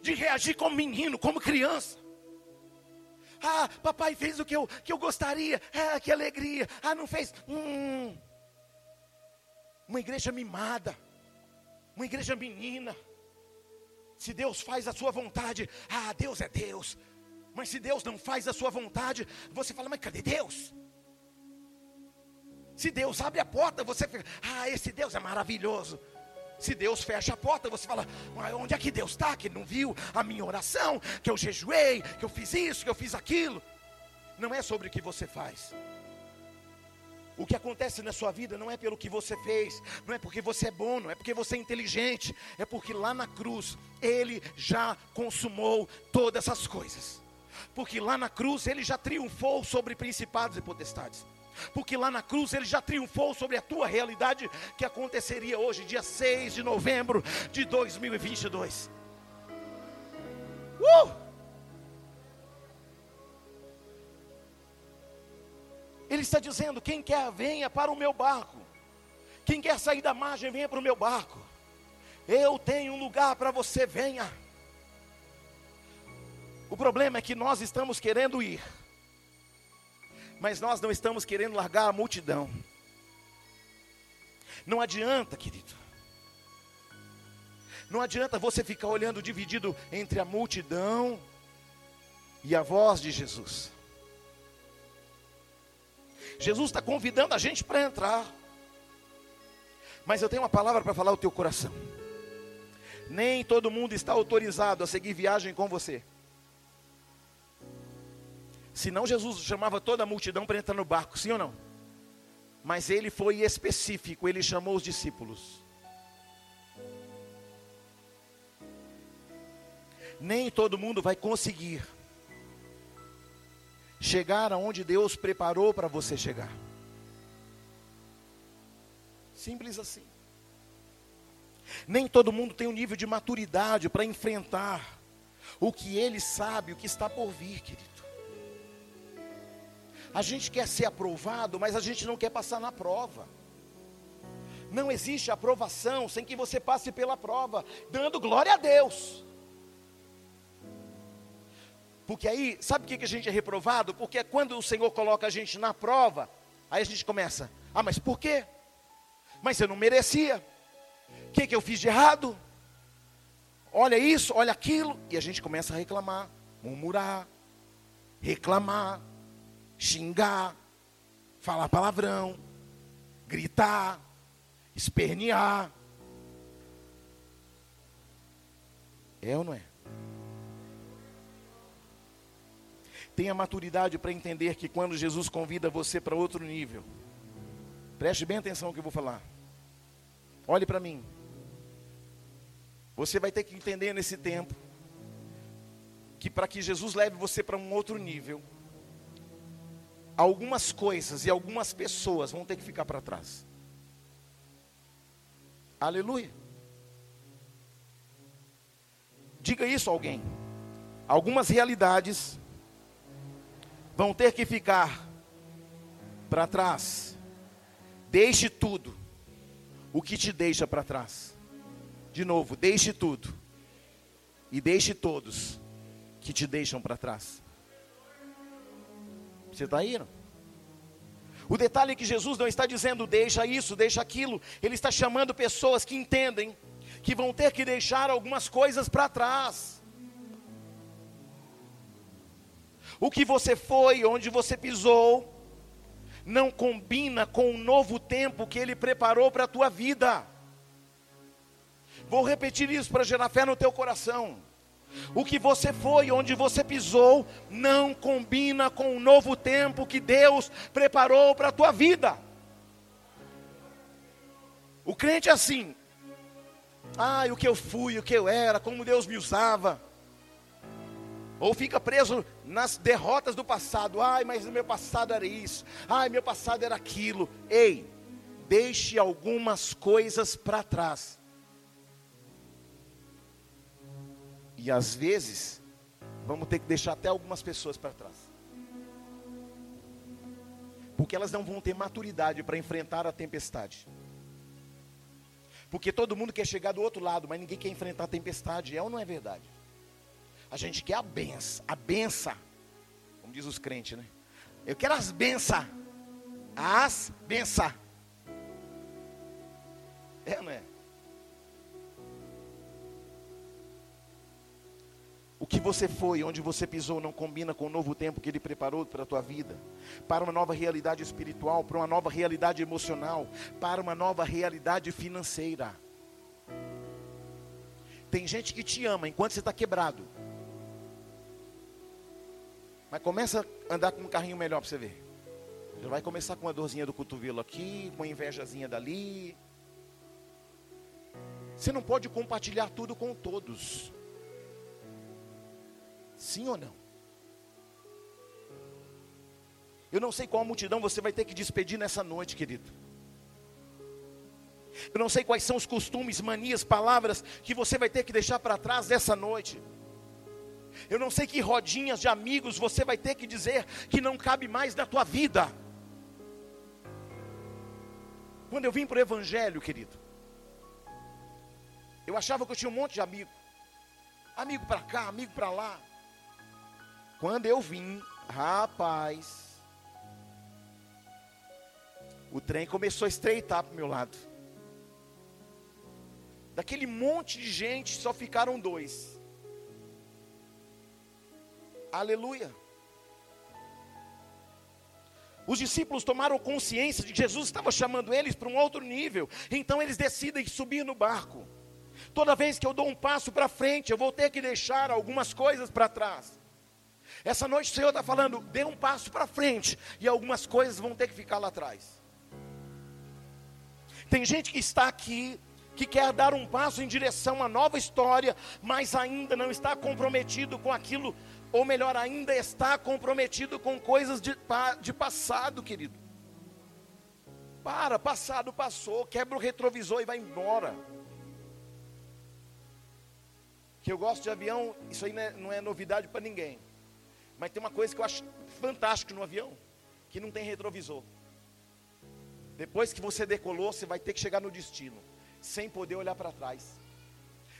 de reagir como menino, como criança. Ah, papai fez o que eu, que eu gostaria, ah, que alegria. Ah, não fez. Hum. Uma igreja mimada, uma igreja menina. Se Deus faz a sua vontade, ah, Deus é Deus. Mas se Deus não faz a sua vontade, você fala, mas cadê Deus? Se Deus abre a porta, você fica, ah, esse Deus é maravilhoso. Se Deus fecha a porta, você fala, mas onde é que Deus está? Que não viu a minha oração, que eu jejuei, que eu fiz isso, que eu fiz aquilo. Não é sobre o que você faz. O que acontece na sua vida não é pelo que você fez, não é porque você é bom, não é porque você é inteligente, é porque lá na cruz Ele já consumou todas essas coisas porque lá na cruz ele já triunfou sobre principados e potestades. Porque lá na cruz ele já triunfou sobre a tua realidade que aconteceria hoje, dia 6 de novembro de 2022. Uh! Ele está dizendo: quem quer, venha para o meu barco. Quem quer sair da margem, venha para o meu barco. Eu tenho um lugar para você, venha. O problema é que nós estamos querendo ir, mas nós não estamos querendo largar a multidão. Não adianta, querido. Não adianta você ficar olhando dividido entre a multidão e a voz de Jesus. Jesus está convidando a gente para entrar. Mas eu tenho uma palavra para falar ao teu coração. Nem todo mundo está autorizado a seguir viagem com você. Senão Jesus chamava toda a multidão para entrar no barco, sim ou não? Mas ele foi específico, ele chamou os discípulos. Nem todo mundo vai conseguir chegar aonde Deus preparou para você chegar. Simples assim. Nem todo mundo tem o um nível de maturidade para enfrentar o que ele sabe, o que está por vir, querido. A gente quer ser aprovado, mas a gente não quer passar na prova. Não existe aprovação sem que você passe pela prova, dando glória a Deus. Porque aí, sabe por que a gente é reprovado? Porque quando o Senhor coloca a gente na prova, aí a gente começa: ah, mas por quê? Mas eu não merecia. O que, que eu fiz de errado? Olha isso, olha aquilo. E a gente começa a reclamar, murmurar, reclamar xingar, falar palavrão, gritar, espernear. É ou não é? Tenha maturidade para entender que quando Jesus convida você para outro nível, preste bem atenção no que eu vou falar. Olhe para mim. Você vai ter que entender nesse tempo que para que Jesus leve você para um outro nível, algumas coisas e algumas pessoas vão ter que ficar para trás. Aleluia. Diga isso a alguém. Algumas realidades vão ter que ficar para trás. Deixe tudo o que te deixa para trás. De novo, deixe tudo e deixe todos que te deixam para trás. Você está? Não? O detalhe é que Jesus não está dizendo deixa isso, deixa aquilo. Ele está chamando pessoas que entendem que vão ter que deixar algumas coisas para trás. O que você foi, onde você pisou, não combina com o novo tempo que Ele preparou para a tua vida. Vou repetir isso para gerar fé no teu coração. O que você foi, onde você pisou, não combina com o novo tempo que Deus preparou para a tua vida. O crente é assim. Ah, o que eu fui, o que eu era, como Deus me usava. Ou fica preso nas derrotas do passado. Ai, mas meu passado era isso. Ai, meu passado era aquilo. Ei, deixe algumas coisas para trás. E às vezes, vamos ter que deixar até algumas pessoas para trás. Porque elas não vão ter maturidade para enfrentar a tempestade. Porque todo mundo quer chegar do outro lado, mas ninguém quer enfrentar a tempestade. É ou não é verdade? A gente quer a benção, a benção. Como diz os crentes, né? Eu quero as bênçãos. As bênçãos. É, não é? O que você foi, onde você pisou, não combina com o novo tempo que Ele preparou para a tua vida, para uma nova realidade espiritual, para uma nova realidade emocional, para uma nova realidade financeira. Tem gente que te ama enquanto você está quebrado, mas começa a andar com um carrinho melhor para você ver. Já vai começar com uma dorzinha do cotovelo aqui, com uma invejazinha dali. Você não pode compartilhar tudo com todos. Sim ou não? Eu não sei qual multidão você vai ter que despedir nessa noite, querido. Eu não sei quais são os costumes, manias, palavras que você vai ter que deixar para trás dessa noite. Eu não sei que rodinhas de amigos você vai ter que dizer que não cabe mais na tua vida. Quando eu vim para o Evangelho, querido, eu achava que eu tinha um monte de amigo. Amigo para cá, amigo para lá. Quando eu vim, rapaz, o trem começou a estreitar para o meu lado. Daquele monte de gente, só ficaram dois. Aleluia. Os discípulos tomaram consciência de que Jesus estava chamando eles para um outro nível. Então eles decidem subir no barco. Toda vez que eu dou um passo para frente, eu vou ter que deixar algumas coisas para trás. Essa noite o Senhor está falando, dê um passo para frente e algumas coisas vão ter que ficar lá atrás. Tem gente que está aqui, que quer dar um passo em direção a nova história, mas ainda não está comprometido com aquilo, ou melhor ainda, está comprometido com coisas de, de passado, querido. Para, passado passou, quebra o retrovisor e vai embora. Que eu gosto de avião, isso aí não é, não é novidade para ninguém. Mas tem uma coisa que eu acho fantástico no avião, que não tem retrovisor. Depois que você decolou, você vai ter que chegar no destino, sem poder olhar para trás.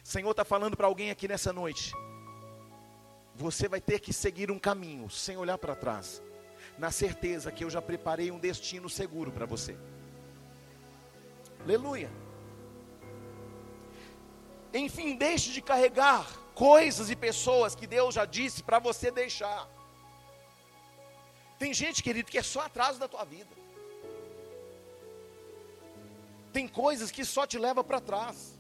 O Senhor está falando para alguém aqui nessa noite. Você vai ter que seguir um caminho, sem olhar para trás, na certeza que eu já preparei um destino seguro para você. Aleluia. Enfim, deixe de carregar coisas e pessoas que Deus já disse para você deixar. Tem gente, querido, que é só atraso da tua vida. Tem coisas que só te leva para trás.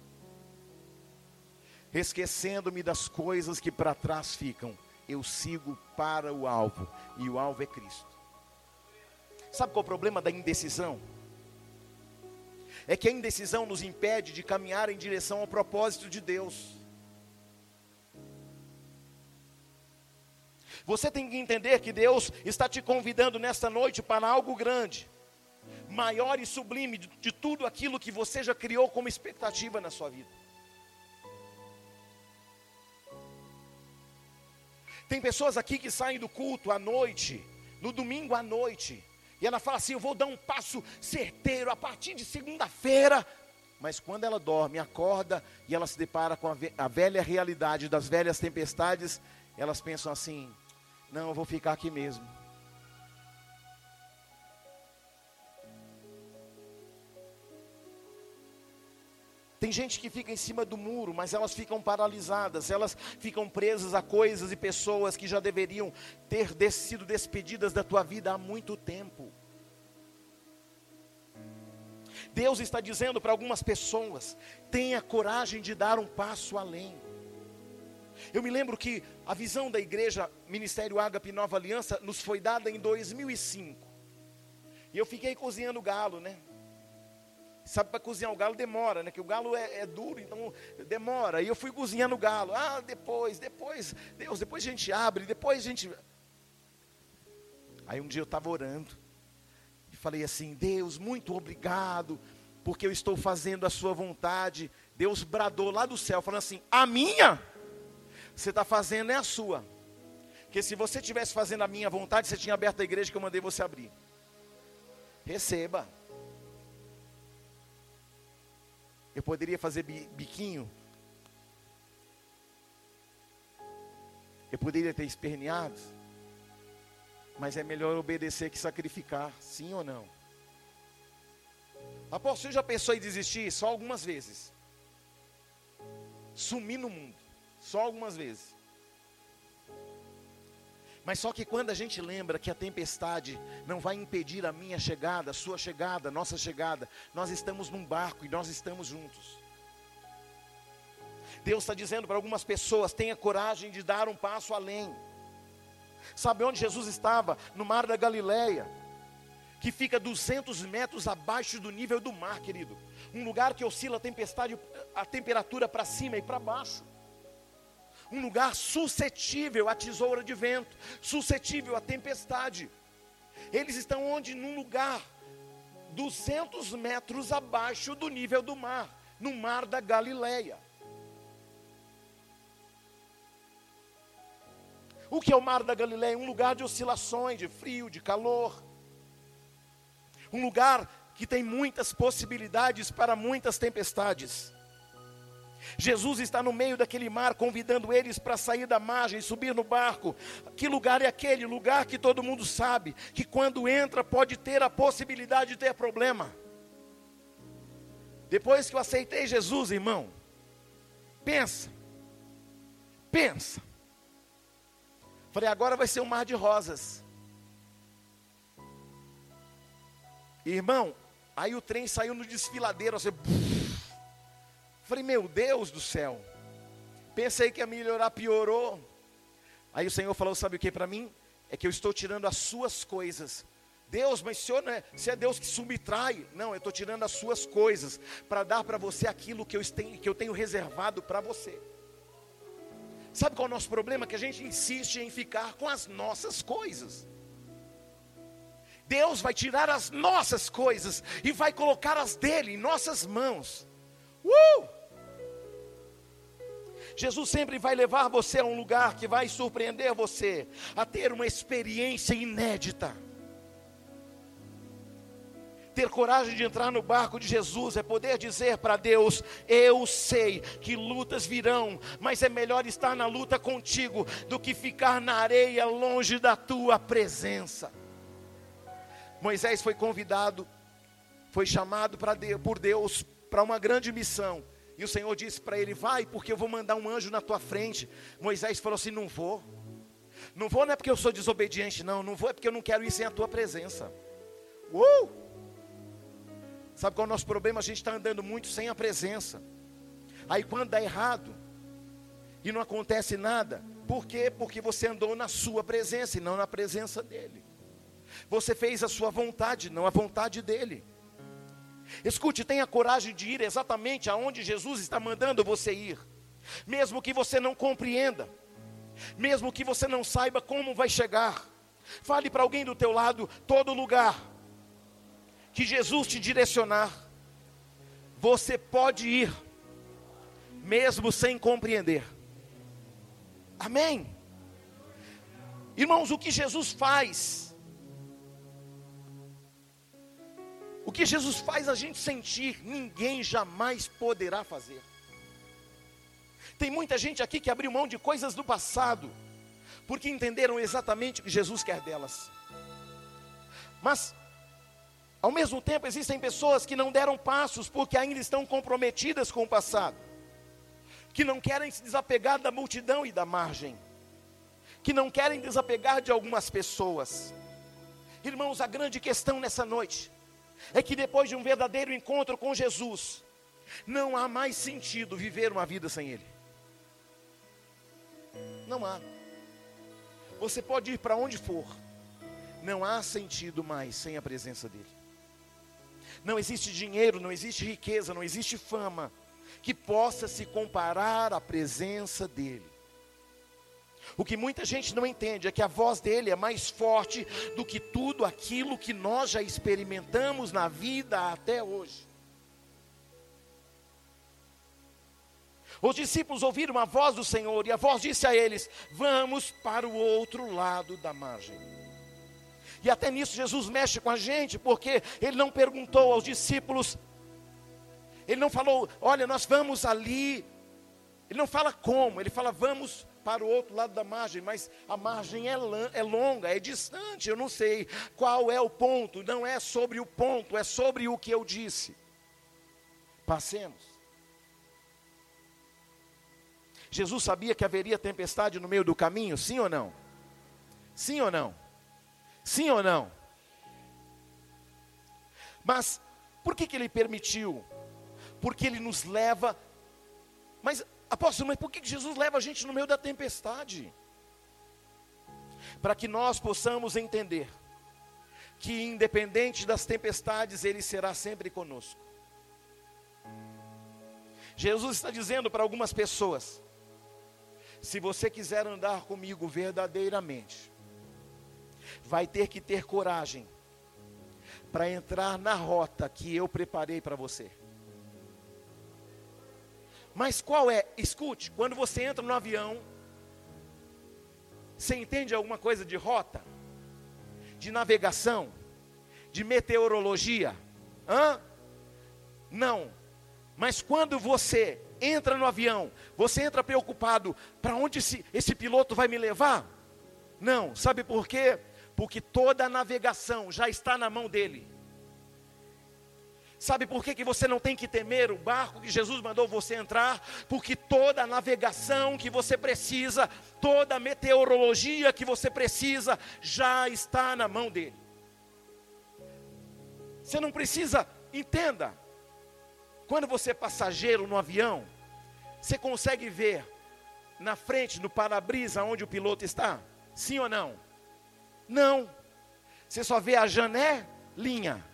Esquecendo-me das coisas que para trás ficam, eu sigo para o alvo, e o alvo é Cristo. Sabe qual é o problema da indecisão? É que a indecisão nos impede de caminhar em direção ao propósito de Deus. Você tem que entender que Deus está te convidando nesta noite para algo grande, maior e sublime de, tudo aquilo que você já criou como expectativa na sua vida. Tem pessoas aqui que saem do culto à noite, no domingo à noite, e ela fala assim: Eu vou dar um passo certeiro a partir de segunda-feira. Mas quando ela dorme, acorda e ela se depara com a velha realidade das velhas tempestades, elas pensam assim: não, eu vou ficar aqui mesmo. Tem gente que fica em cima do muro, mas elas ficam paralisadas, elas ficam presas a coisas e pessoas que já deveriam ter sido despedidas da tua vida há muito tempo. Deus está dizendo para algumas pessoas: tenha coragem de dar um passo além. Eu me lembro que a visão da igreja Ministério Ágape Nova Aliança nos foi dada em 2005. E eu fiquei cozinhando galo, né? Sabe, para cozinhar o galo demora, né? Que o galo é, é, duro, então demora. E eu fui cozinhando o galo. Ah, depois, depois, Deus, depois a gente abre, depois a gente. Aí um dia eu estava orando e falei assim: Deus, muito obrigado, porque eu estou fazendo a Sua vontade. Deus bradou lá do céu, falando assim: A minha, você está fazendo é a sua. Porque se você estivesse fazendo a minha vontade, você tinha aberto a igreja que eu mandei você abrir. Receba. Eu poderia fazer biquinho. Eu poderia ter esperneado. Mas é melhor obedecer que sacrificar, sim ou não? Apóstolo, já pensou em desistir? Só algumas vezes. Sumir no mundo. Só algumas vezes. Mas só que quando a gente lembra que a tempestade não vai impedir a minha chegada, a sua chegada, a nossa chegada, nós estamos num barco e nós estamos juntos. Deus está dizendo para algumas pessoas: tenha coragem de dar um passo além. Sabe onde Jesus estava? No mar da Galileia, que fica 200 metros abaixo do nível do mar, querido. Um lugar que oscila a tempestade, a temperatura para cima e para baixo um lugar suscetível à tesoura de vento, suscetível à tempestade. Eles estão onde? Num lugar 200 metros abaixo do nível do mar, no mar da Galileia. O que é o mar da Galileia? Um lugar de oscilações, de frio, de calor. Um lugar que tem muitas possibilidades para muitas tempestades. Jesus está no meio daquele mar, convidando eles para sair da margem e subir no barco. Que lugar é aquele? Lugar que todo mundo sabe que quando entra pode ter a possibilidade de ter problema. Depois que eu aceitei Jesus, irmão, pensa, pensa. Falei, agora vai ser um mar de rosas. Irmão, aí o trem saiu no desfiladeiro, você. Falei, meu Deus do céu. Pensei que ia melhorar, piorou. Aí o Senhor falou: Sabe o que para mim? É que eu estou tirando as suas coisas. Deus, mas Senhor não é, se é Deus que subtrai. Não, eu estou tirando as suas coisas para dar para você aquilo que eu tenho, que eu tenho reservado para você. Sabe qual é o nosso problema? Que a gente insiste em ficar com as nossas coisas. Deus vai tirar as nossas coisas e vai colocar as dele em nossas mãos. Uh! Jesus sempre vai levar você a um lugar que vai surpreender você, a ter uma experiência inédita. Ter coragem de entrar no barco de Jesus é poder dizer para Deus: Eu sei que lutas virão, mas é melhor estar na luta contigo do que ficar na areia longe da tua presença. Moisés foi convidado, foi chamado por Deus para uma grande missão. E o Senhor disse para ele: Vai, porque eu vou mandar um anjo na tua frente. Moisés falou assim: Não vou. Não vou não é porque eu sou desobediente, não. Não vou é porque eu não quero ir sem a tua presença. Uh! Sabe qual é o nosso problema? A gente está andando muito sem a presença. Aí quando dá errado e não acontece nada, por quê? Porque você andou na sua presença e não na presença dele. Você fez a sua vontade, não a vontade dele. Escute, tenha coragem de ir exatamente aonde Jesus está mandando você ir, mesmo que você não compreenda, mesmo que você não saiba como vai chegar. Fale para alguém do teu lado, todo lugar que Jesus te direcionar, você pode ir, mesmo sem compreender. Amém. Irmãos, o que Jesus faz O que Jesus faz a gente sentir, ninguém jamais poderá fazer. Tem muita gente aqui que abriu mão de coisas do passado, porque entenderam exatamente o que Jesus quer delas. Mas Ao mesmo tempo, existem pessoas que não deram passos porque ainda estão comprometidas com o passado, que não querem se desapegar da multidão e da margem, que não querem desapegar de algumas pessoas. Irmãos, a grande questão nessa noite é que depois de um verdadeiro encontro com Jesus, não há mais sentido viver uma vida sem Ele. Não há. Você pode ir para onde for, não há sentido mais sem a presença dEle. Não existe dinheiro, não existe riqueza, não existe fama que possa se comparar à presença dEle. O que muita gente não entende é que a voz dele é mais forte do que tudo aquilo que nós já experimentamos na vida até hoje. Os discípulos ouviram a voz do Senhor e a voz disse a eles: Vamos para o outro lado da margem. E até nisso Jesus mexe com a gente, porque ele não perguntou aos discípulos, ele não falou, olha, nós vamos ali. Ele não fala como, ele fala, vamos para o outro lado da margem, mas a margem é, é, longa, é distante, eu não sei qual é o ponto, não é sobre o ponto, é sobre o que eu disse. Passemos. Jesus sabia que haveria tempestade no meio do caminho, sim ou não? Sim ou não? Sim ou não? Mas por que, que ele permitiu? Porque ele nos leva. Mas Apóstolo, mas por que Jesus leva a gente no meio da tempestade? Para que nós possamos entender que, independente das tempestades, Ele será sempre conosco. Jesus está dizendo para algumas pessoas: se você quiser andar comigo verdadeiramente, vai ter que ter coragem para entrar na rota que eu preparei para você. Mas qual é? Escute, quando você entra no avião, você entende alguma coisa de rota? De navegação? De meteorologia? Hã? Não. Mas quando você entra no avião, você entra preocupado, para onde esse, esse piloto vai me levar? Não, sabe por quê? Porque toda a navegação já está na mão dele. Sabe por que, que você não tem que temer o barco que Jesus mandou você entrar? Porque toda a navegação que você precisa, toda a meteorologia que você precisa, já está na mão dele. Você não precisa, entenda, quando você é passageiro no avião, você consegue ver na frente, no para-brisa, onde o piloto está? Sim ou não? Não. Você só vê a janelinha.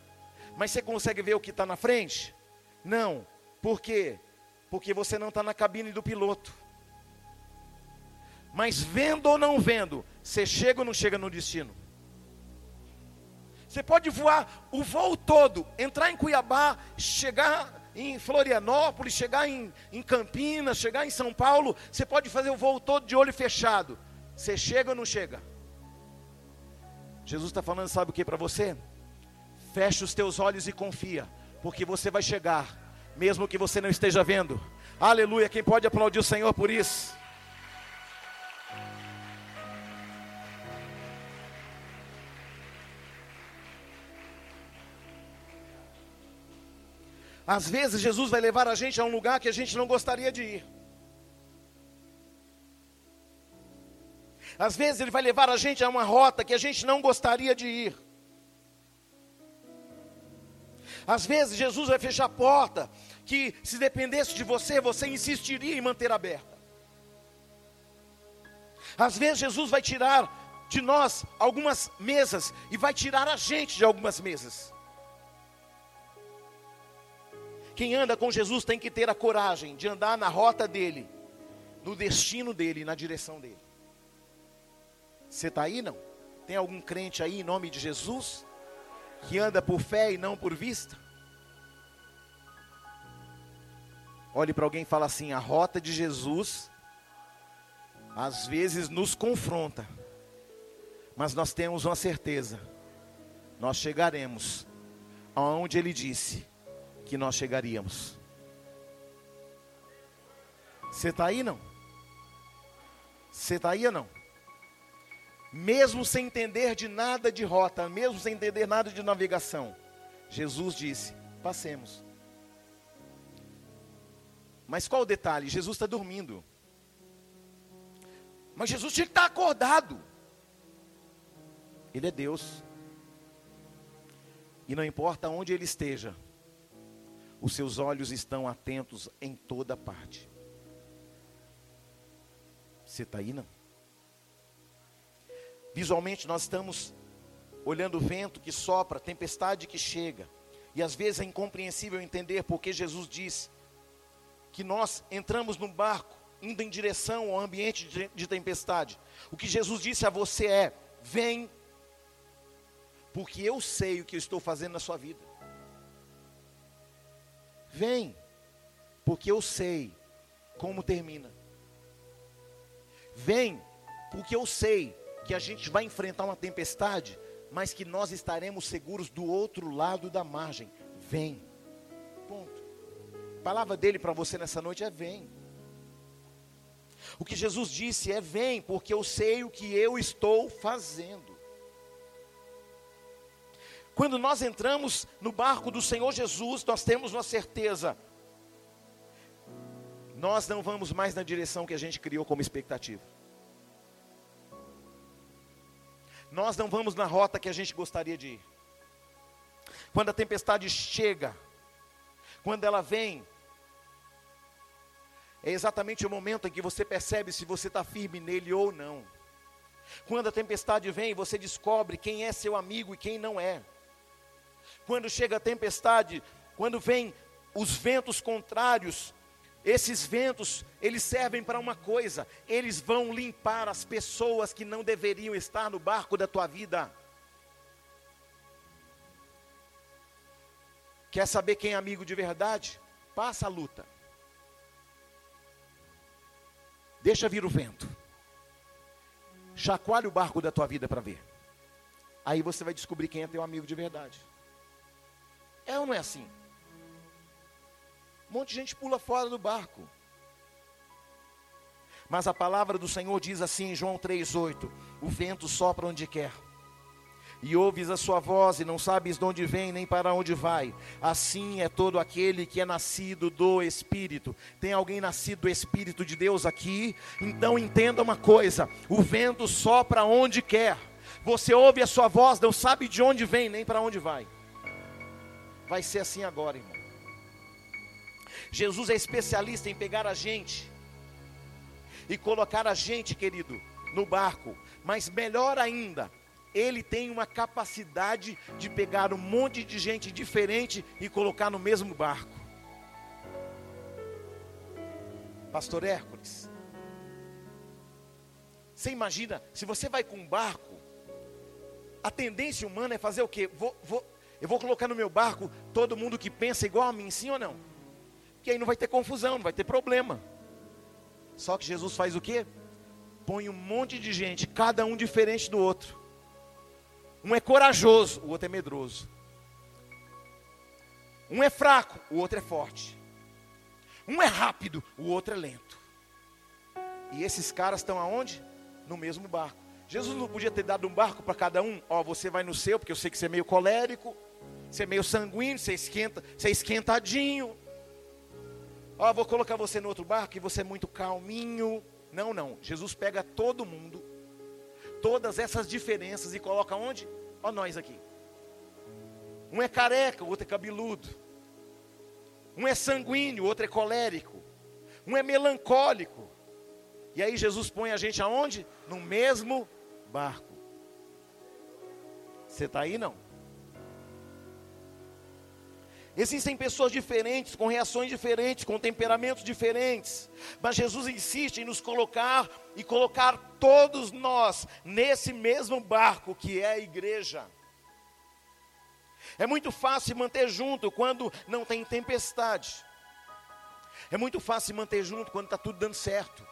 Mas você consegue ver o que está na frente? Não. Por quê? Porque você não está na cabine do piloto. Mas vendo ou não vendo, você chega ou não chega no destino? Você pode voar o voo todo, entrar em Cuiabá, chegar em Florianópolis, chegar em, em Campinas, chegar em São Paulo. Você pode fazer o voo todo de olho fechado. Você chega ou não chega? Jesus está falando, sabe o que para você? Feche os teus olhos e confia, porque você vai chegar, mesmo que você não esteja vendo. Aleluia, quem pode aplaudir o Senhor por isso? Às vezes Jesus vai levar a gente a um lugar que a gente não gostaria de ir. Às vezes Ele vai levar a gente a uma rota que a gente não gostaria de ir. Às vezes Jesus vai fechar a porta que se dependesse de você, você insistiria em manter aberta. Às vezes Jesus vai tirar de nós algumas mesas e vai tirar a gente de algumas mesas. Quem anda com Jesus tem que ter a coragem de andar na rota dele, no destino dele, na direção dele. Você está aí não? Tem algum crente aí em nome de Jesus? Que anda por fé e não por vista? Olhe para alguém e fala assim: a rota de Jesus às vezes nos confronta, mas nós temos uma certeza: nós chegaremos aonde Ele disse que nós chegaríamos. Você está aí não? Você está aí ou não? Mesmo sem entender de nada de rota, mesmo sem entender nada de navegação, Jesus disse: passemos. Mas qual o detalhe? Jesus está dormindo. Mas Jesus tinha que estar acordado. Ele é Deus. E não importa onde ele esteja, os seus olhos estão atentos em toda parte. Você está aí, não? Visualmente nós estamos olhando o vento que sopra, tempestade que chega. E às vezes é incompreensível entender porque Jesus disse que nós entramos num barco indo em direção ao ambiente de, de tempestade. O que Jesus disse a você é: vem porque eu sei o que eu estou fazendo na sua vida. Vem, porque eu sei como termina. Vem, porque eu sei que a gente vai enfrentar uma tempestade, mas que nós estaremos seguros do outro lado da margem. Vem. Ponto. A palavra dele para você nessa noite é: vem. O que Jesus disse é: vem, porque eu sei o que eu estou fazendo. Quando nós entramos no barco do Senhor Jesus, nós temos uma certeza. Nós não vamos mais na direção que a gente criou como expectativa. Nós não vamos na rota que a gente gostaria de ir. Quando a tempestade chega, quando ela vem, é exatamente o momento em que você percebe se você está firme nele ou não. Quando a tempestade vem, você descobre quem é seu amigo e quem não é quando chega a tempestade, quando vem os ventos contrários, esses ventos, eles servem para uma coisa, eles vão limpar as pessoas que não deveriam estar no barco da tua vida. Quer saber quem é amigo de verdade? Passa a luta. Deixa vir o vento. Chacoalhe o barco da tua vida para ver. Aí você vai descobrir quem é teu amigo de verdade. É ou não é assim? Um monte de gente pula fora do barco. Mas a palavra do Senhor diz assim em João 3,8: O vento sopra onde quer, e ouves a sua voz, e não sabes de onde vem nem para onde vai. Assim é todo aquele que é nascido do Espírito. Tem alguém nascido do Espírito de Deus aqui? Então entenda uma coisa: o vento sopra onde quer. Você ouve a sua voz, não sabe de onde vem nem para onde vai. Vai ser assim agora, irmão. Jesus é especialista em pegar a gente e colocar a gente, querido, no barco. Mas melhor ainda, ele tem uma capacidade de pegar um monte de gente diferente e colocar no mesmo barco. Pastor Hércules, você imagina, se você vai com um barco, a tendência humana é fazer o quê? Vou, vou, eu vou colocar no meu barco todo mundo que pensa igual a mim, sim ou não? Aí não vai ter confusão, não vai ter problema. Só que Jesus faz o quê? Põe um monte de gente, cada um diferente do outro. Um é corajoso, o outro é medroso. Um é fraco, o outro é forte. Um é rápido, o outro é lento. E esses caras estão aonde? No mesmo barco. Jesus não podia ter dado um barco para cada um. Ó, você vai no seu, porque eu sei que você é meio colérico. Você é meio sanguíneo, você esquenta, você é esquentadinho. Ó, vou colocar você no outro barco e você é muito calminho. Não, não. Jesus pega todo mundo, todas essas diferenças e coloca onde? Ó, nós aqui. Um é careca, o outro é cabeludo. Um é sanguíneo, o outro é colérico. Um é melancólico. E aí Jesus põe a gente aonde? No mesmo barco. Você está aí não? Existem pessoas diferentes, com reações diferentes, com temperamentos diferentes, mas Jesus insiste em nos colocar e colocar todos nós nesse mesmo barco que é a igreja. É muito fácil manter junto quando não tem tempestade. É muito fácil manter junto quando está tudo dando certo.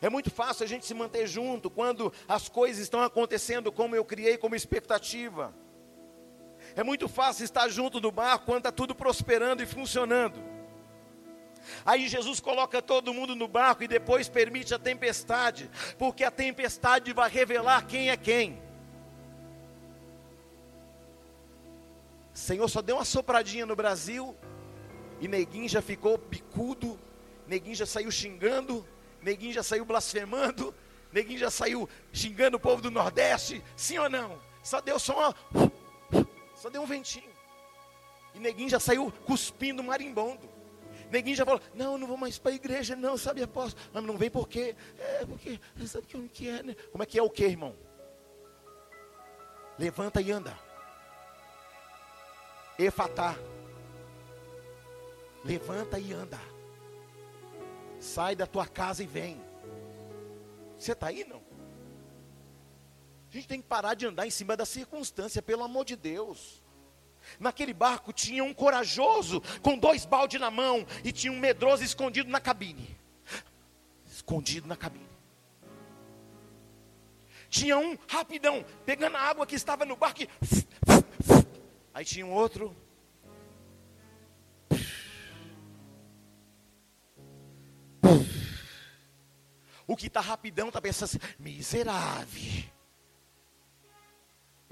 É muito fácil a gente se manter junto quando as coisas estão acontecendo como eu criei como expectativa. É muito fácil estar junto do barco quando está tudo prosperando e funcionando. Aí Jesus coloca todo mundo no barco e depois permite a tempestade, porque a tempestade vai revelar quem é quem. Senhor só deu uma sopradinha no Brasil e neguinho já ficou bicudo, neguinho já saiu xingando, neguinho já saiu blasfemando, neguinho já saiu xingando o povo do Nordeste, sim ou não? Só deu só uma, só deu um ventinho. E neguinho já saiu cuspindo marimbondo. Neguinho já falou, não, não vou mais para a igreja, não, sabe, apóstolo? Mas não vem por quê? É, porque, sabe como que é, né? Como é que é o que, irmão? Levanta e anda. Efatá. Levanta e anda. Sai da tua casa e vem. Você está aí, não? A gente tem que parar de andar em cima da circunstância, pelo amor de Deus. Naquele barco tinha um corajoso com dois baldes na mão e tinha um medroso escondido na cabine. Escondido na cabine. Tinha um rapidão pegando a água que estava no barco e Aí tinha um outro. O que está rapidão está pensando assim, miserável.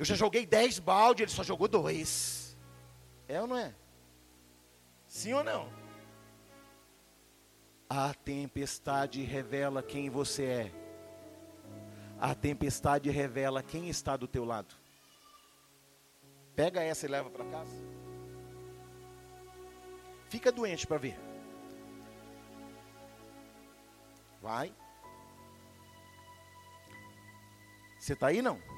Eu já joguei dez balde, ele só jogou dois. É ou não é? Sim ou não? A tempestade revela quem você é. A tempestade revela quem está do teu lado. Pega essa e leva para casa. Fica doente para ver. Vai. Você está aí não?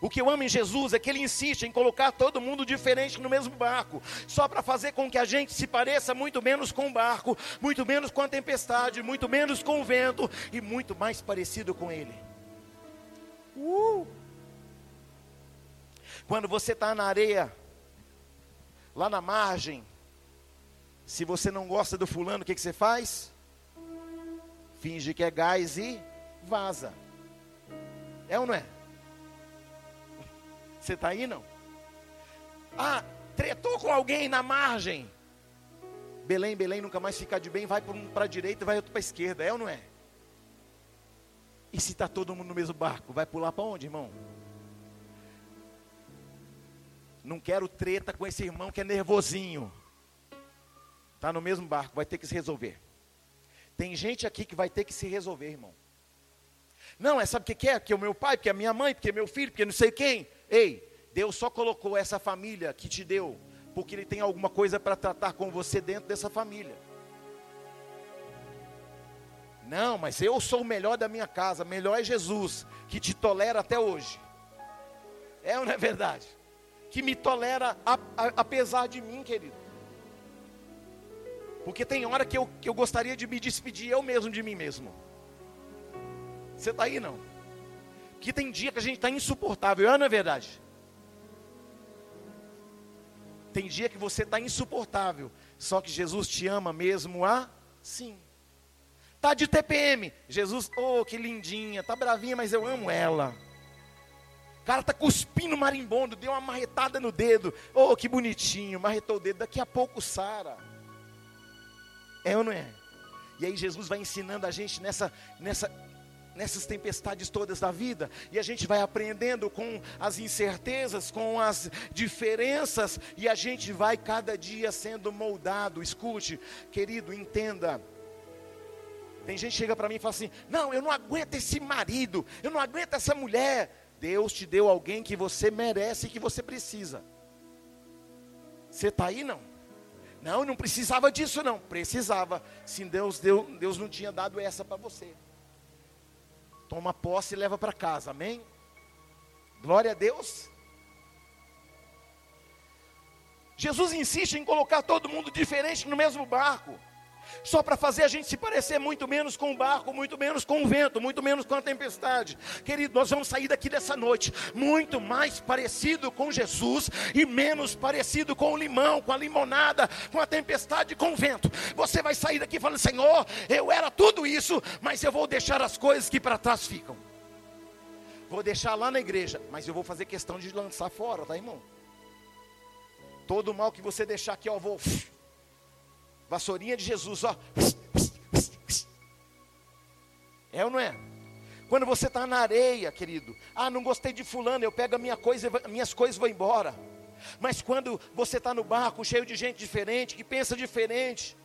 O que eu amo em Jesus é que ele insiste em colocar todo mundo diferente no mesmo barco, só para fazer com que a gente se pareça muito menos com o barco, muito menos com a tempestade, muito menos com o vento e muito mais parecido com ele. Uh! Quando você está na areia, lá na margem, se você não gosta do fulano, o que, que você faz? Finge que é gás e vaza. É ou não é? Você está aí não? Ah, tretou com alguém na margem. Belém, Belém nunca mais fica de bem, vai para a direita vai para a esquerda, é ou não é? E se está todo mundo no mesmo barco, vai pular para onde, irmão? Não quero treta com esse irmão que é nervosinho. Está no mesmo barco, vai ter que se resolver. Tem gente aqui que vai ter que se resolver, irmão. Não, é sabe o que é? Porque é o meu pai, porque é a minha mãe, porque é meu filho, porque não sei quem. Ei, Deus só colocou essa família que te deu, porque Ele tem alguma coisa para tratar com você dentro dessa família. Não, mas eu sou o melhor da minha casa, melhor é Jesus, que te tolera até hoje. É ou não é verdade? que me tolera a, a, apesar de mim, querido. Porque tem hora que eu, que eu gostaria de me despedir eu mesmo de mim mesmo. Você está aí não? Que tem dia que a gente está insuportável, é não é verdade? Tem dia que você está insuportável, só que Jesus te ama mesmo assim. Tá de TPM, Jesus, oh que lindinha, tá bravinha, mas eu amo ela cara tá cuspindo marimbondo, deu uma marretada no dedo. Oh, que bonitinho, marretou o dedo. Daqui a pouco Sara. É ou não é? E aí Jesus vai ensinando a gente nessa, nessa, nessas tempestades todas da vida, e a gente vai aprendendo com as incertezas, com as diferenças, e a gente vai cada dia sendo moldado. Escute, querido, entenda. Tem gente que chega para mim e fala assim: Não, eu não aguento esse marido, eu não aguento essa mulher. Deus te deu alguém que você merece e que você precisa. Você está aí não? Não, não precisava disso não. Precisava. Se Deus deu, Deus não tinha dado essa para você. Toma posse e leva para casa. Amém? Glória a Deus. Jesus insiste em colocar todo mundo diferente no mesmo barco só para fazer a gente se parecer muito menos com o barco, muito menos com o vento, muito menos com a tempestade. Querido, nós vamos sair daqui dessa noite muito mais parecido com Jesus e menos parecido com o limão, com a limonada, com a tempestade, com o vento. Você vai sair daqui falando: Senhor, eu era tudo isso, mas eu vou deixar as coisas que para trás ficam. Vou deixar lá na igreja, mas eu vou fazer questão de lançar fora, tá, irmão? Todo mal que você deixar aqui, eu vou Vassourinha de Jesus, ó. É ou não é? Quando você está na areia, querido. Ah, não gostei de fulano, eu pego a minha coisa, minhas coisas e vou embora. Mas quando você está no barco cheio de gente diferente, que pensa diferente,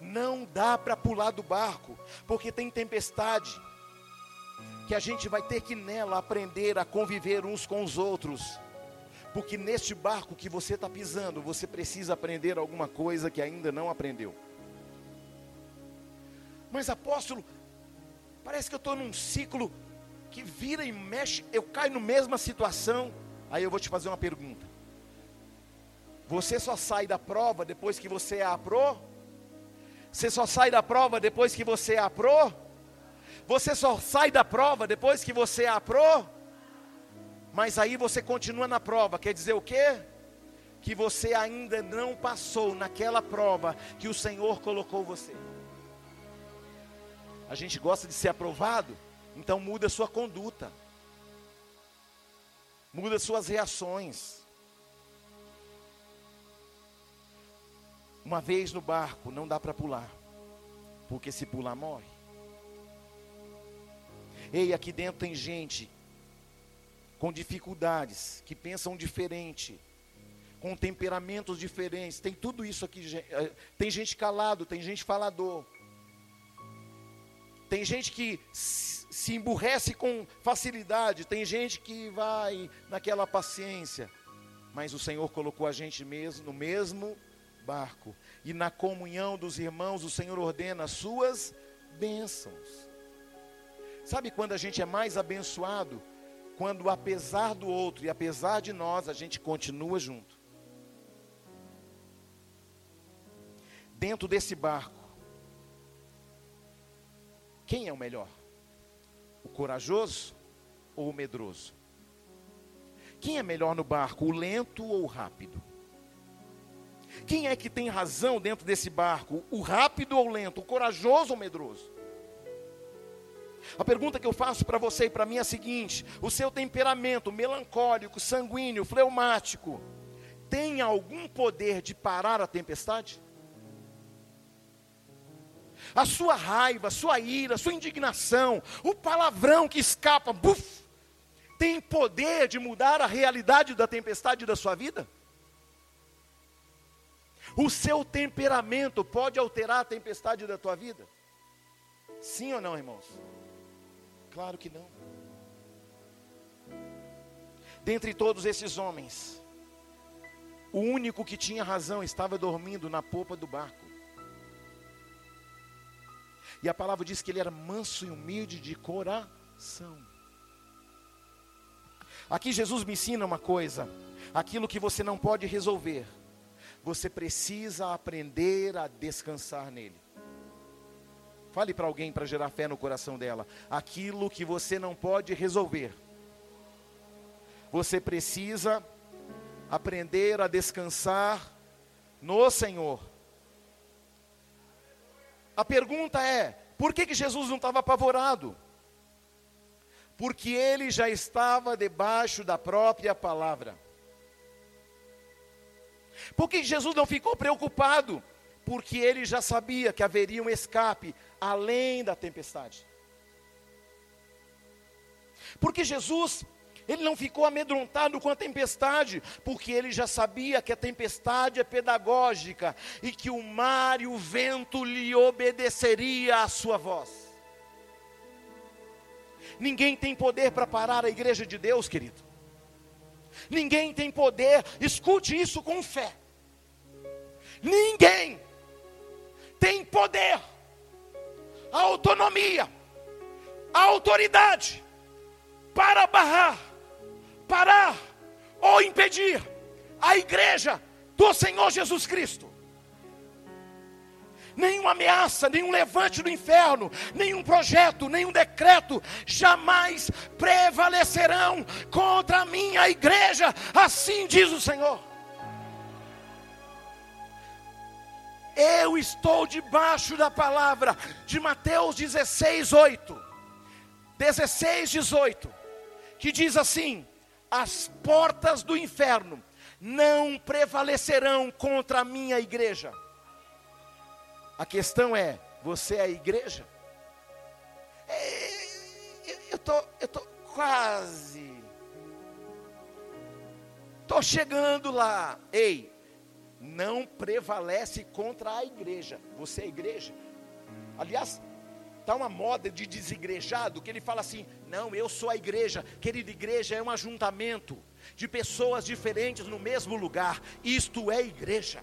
não dá para pular do barco, porque tem tempestade, que a gente vai ter que nela aprender a conviver uns com os outros. Porque neste barco que você está pisando, você precisa aprender alguma coisa que ainda não aprendeu. Mas apóstolo, parece que eu estou num ciclo que vira e mexe, eu caio na mesma situação. Aí eu vou te fazer uma pergunta. Você só sai da prova depois que você é? Você só sai da prova depois que você é? Você só sai da prova depois que você é? Mas aí você continua na prova, quer dizer o quê? Que você ainda não passou naquela prova que o Senhor colocou você. A gente gosta de ser aprovado, então muda sua conduta, muda suas reações. Uma vez no barco não dá para pular, porque se pular morre. Ei, aqui dentro tem gente com dificuldades, que pensam diferente, com temperamentos diferentes. Tem tudo isso aqui. Eh, tem gente calado, tem gente falador. Tem gente que se emburrece com facilidade, tem gente que vai naquela paciência. Mas o Senhor colocou a gente mesmo no mesmo barco. E na comunhão dos irmãos, o Senhor ordena as suas bênçãos. Sabe quando a gente é mais abençoado? Quando apesar do outro e apesar de nós, a gente continua junto. Dentro desse barco, quem é o melhor? O corajoso ou o medroso? Quem é melhor no barco, o lento ou o rápido? Quem é que tem razão dentro desse barco, o rápido ou o lento, o corajoso ou o medroso? A pergunta que eu faço para você e para mim é a seguinte: o seu temperamento melancólico, sanguíneo, fleumático, tem algum poder de parar a tempestade? a sua raiva, a sua ira, a sua indignação, o palavrão que escapa, buf, tem poder de mudar a realidade da tempestade da sua vida? O seu temperamento pode alterar a tempestade da tua vida? Sim ou não, irmãos? Claro que não. Dentre todos esses homens, o único que tinha razão estava dormindo na popa do barco. E a palavra diz que ele era manso e humilde de coração. Aqui Jesus me ensina uma coisa: aquilo que você não pode resolver, você precisa aprender a descansar nele. Fale para alguém para gerar fé no coração dela. Aquilo que você não pode resolver, você precisa aprender a descansar no Senhor. A pergunta é: por que, que Jesus não estava apavorado? Porque ele já estava debaixo da própria palavra. Por que Jesus não ficou preocupado? Porque ele já sabia que haveria um escape além da tempestade. Porque Jesus ele não ficou amedrontado com a tempestade, porque ele já sabia que a tempestade é pedagógica e que o mar e o vento lhe obedeceria à sua voz. Ninguém tem poder para parar a igreja de Deus, querido. Ninguém tem poder, escute isso com fé. Ninguém tem poder, a autonomia, a autoridade para barrar parar ou impedir a igreja do Senhor Jesus Cristo. Nenhuma ameaça, nenhum levante do inferno, nenhum projeto, nenhum decreto jamais prevalecerão contra a minha igreja, assim diz o Senhor. Eu estou debaixo da palavra de Mateus 16, 8. 16, 18. Que diz assim: as portas do inferno não prevalecerão contra a minha igreja. A questão é: você é a igreja? É, eu tô, eu tô quase. estou chegando lá. Ei, não prevalece contra a igreja. Você é igreja. Aliás, está uma moda de desigrejado que ele fala assim: não, eu sou a igreja. Querida, igreja é um ajuntamento de pessoas diferentes no mesmo lugar. Isto é igreja.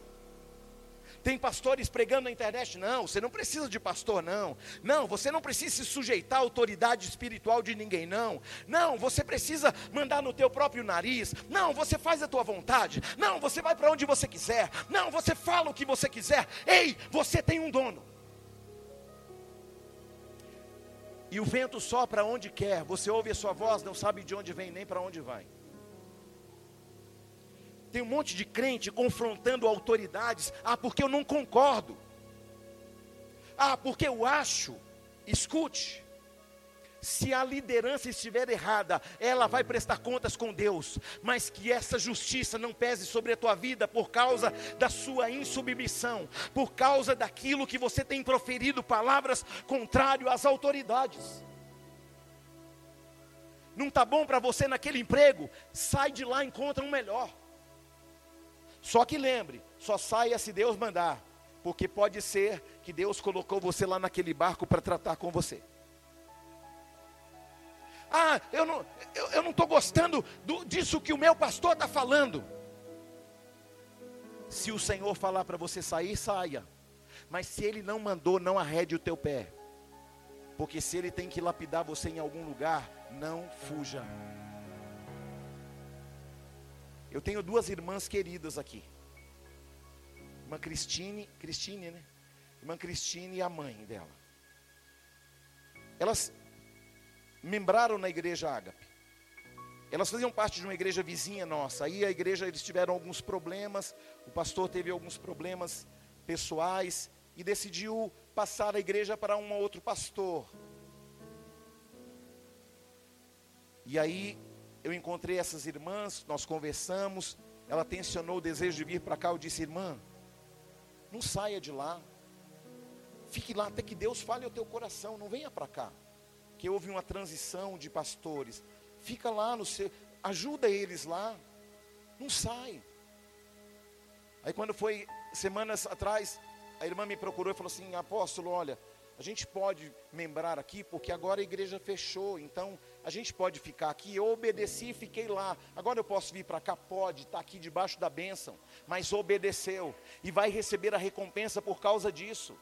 Tem pastores pregando na internet, não, você não precisa de pastor, não. Não, você não precisa se sujeitar à autoridade espiritual de ninguém, não. Não, você precisa mandar no teu próprio nariz. Não, você faz a tua vontade. Não, você vai para onde você quiser. Não, você fala o que você quiser. Ei, você tem um dono. E o vento sopra onde quer. Você ouve a sua voz, não sabe de onde vem nem para onde vai. Tem um monte de crente confrontando autoridades. Ah, porque eu não concordo. Ah, porque eu acho. Escute. Se a liderança estiver errada, ela vai prestar contas com Deus, mas que essa justiça não pese sobre a tua vida por causa da sua insubmissão, por causa daquilo que você tem proferido palavras contrárias às autoridades. Não está bom para você naquele emprego? Sai de lá encontra um melhor. Só que lembre, só saia se Deus mandar, porque pode ser que Deus colocou você lá naquele barco para tratar com você. Ah, eu não estou eu, não gostando do, disso que o meu pastor está falando. Se o Senhor falar para você sair, saia. Mas se Ele não mandou, não arrede o teu pé. Porque se Ele tem que lapidar você em algum lugar, não fuja. Eu tenho duas irmãs queridas aqui. Irmã Cristine, Cristine, né? Irmã Cristine e a mãe dela. Elas membraram na igreja Ágape. Elas faziam parte de uma igreja vizinha nossa. Aí a igreja eles tiveram alguns problemas, o pastor teve alguns problemas pessoais e decidiu passar a igreja para um outro pastor. E aí eu encontrei essas irmãs, nós conversamos, ela tensionou o desejo de vir para cá, eu disse: "Irmã, não saia de lá. Fique lá até que Deus fale ao teu coração, não venha para cá." Que houve uma transição de pastores. Fica lá no seu, ajuda eles lá. Não sai. Aí quando foi semanas atrás, a irmã me procurou e falou assim: "Apóstolo, olha, a gente pode membrar aqui, porque agora a igreja fechou, então a gente pode ficar aqui. Eu obedeci e fiquei lá. Agora eu posso vir para cá? Pode, está aqui debaixo da bênção. Mas obedeceu e vai receber a recompensa por causa disso.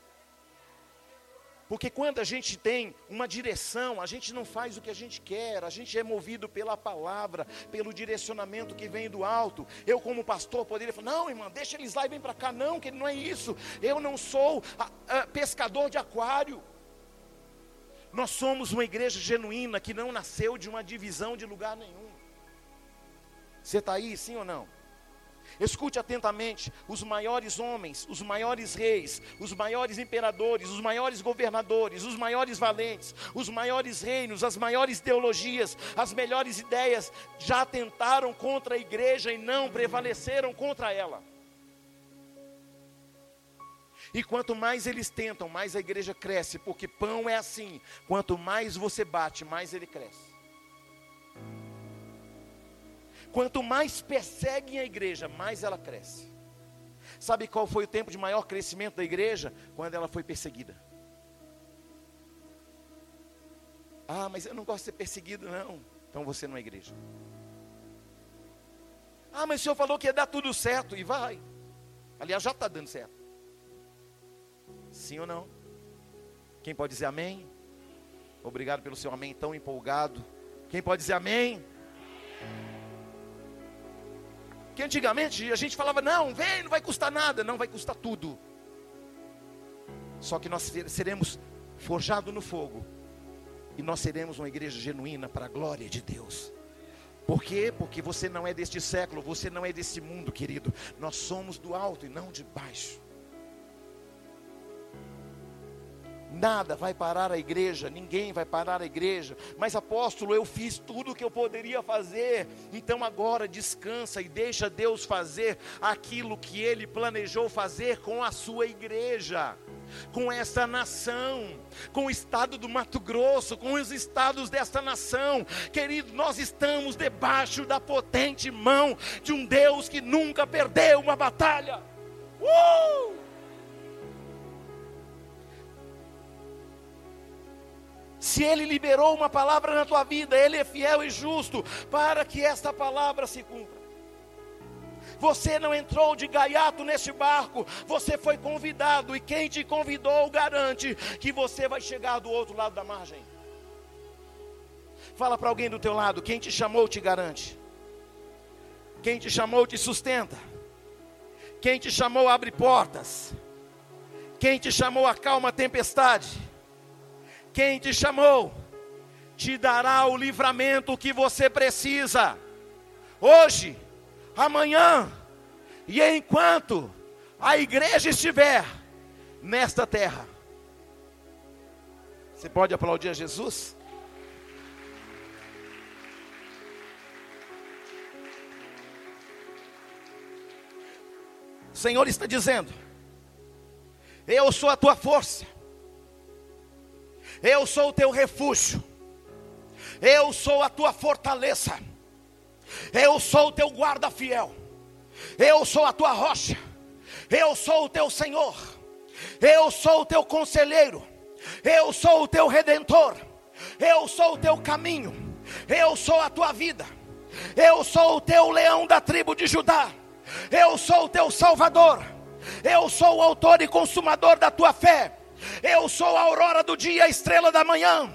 Porque quando a gente tem uma direção, a gente não faz o que a gente quer, a gente é movido pela palavra, pelo direcionamento que vem do alto. Eu, como pastor, poderia falar: não, irmão, deixa eles lá e vem para cá. Não, que não é isso. Eu não sou a, a, pescador de aquário. Nós somos uma igreja genuína que não nasceu de uma divisão de lugar nenhum. Você está aí, sim ou não? Escute atentamente: os maiores homens, os maiores reis, os maiores imperadores, os maiores governadores, os maiores valentes, os maiores reinos, as maiores ideologias, as melhores ideias já tentaram contra a igreja e não prevaleceram contra ela. E quanto mais eles tentam, mais a igreja cresce, porque pão é assim: quanto mais você bate, mais ele cresce. Quanto mais perseguem a igreja, mais ela cresce. Sabe qual foi o tempo de maior crescimento da igreja? Quando ela foi perseguida. Ah, mas eu não gosto de ser perseguido, não. Então você não é igreja. Ah, mas o senhor falou que ia dar tudo certo, e vai. Aliás, já está dando certo. Sim ou não? Quem pode dizer amém? Obrigado pelo seu amém tão empolgado. Quem pode dizer amém? Que antigamente a gente falava: não, vem, não vai custar nada. Não, vai custar tudo. Só que nós seremos forjados no fogo. E nós seremos uma igreja genuína para a glória de Deus. Por quê? Porque você não é deste século, você não é desse mundo, querido. Nós somos do alto e não de baixo. Nada vai parar a igreja, ninguém vai parar a igreja. Mas apóstolo, eu fiz tudo o que eu poderia fazer. Então agora descansa e deixa Deus fazer aquilo que ele planejou fazer com a sua igreja. com esta nação, com o estado do Mato Grosso, com os estados desta nação. Querido, nós estamos debaixo da potente mão de um Deus que nunca perdeu uma batalha. Uh! Se Ele liberou uma palavra na tua vida, Ele é fiel e justo para que esta palavra se cumpra. Você não entrou de gaiato neste barco, você foi convidado, e quem te convidou garante que você vai chegar do outro lado da margem. Fala para alguém do teu lado, quem te chamou te garante. Quem te chamou te sustenta. Quem te chamou abre portas. Quem te chamou acalma a tempestade. Quem te chamou te dará o livramento que você precisa. Hoje, amanhã e enquanto a igreja estiver nesta terra. Você pode aplaudir a Jesus? O Senhor está dizendo: Eu sou a tua força, eu sou o teu refúgio, eu sou a tua fortaleza. Eu sou o teu guarda fiel. Eu sou a tua rocha. Eu sou o teu Senhor. Eu sou o teu conselheiro. Eu sou o teu redentor. Eu sou o teu caminho. Eu sou a tua vida. Eu sou o teu leão da tribo de Judá. Eu sou o teu salvador. Eu sou o autor e consumador da tua fé. Eu sou a aurora do dia, a estrela da manhã.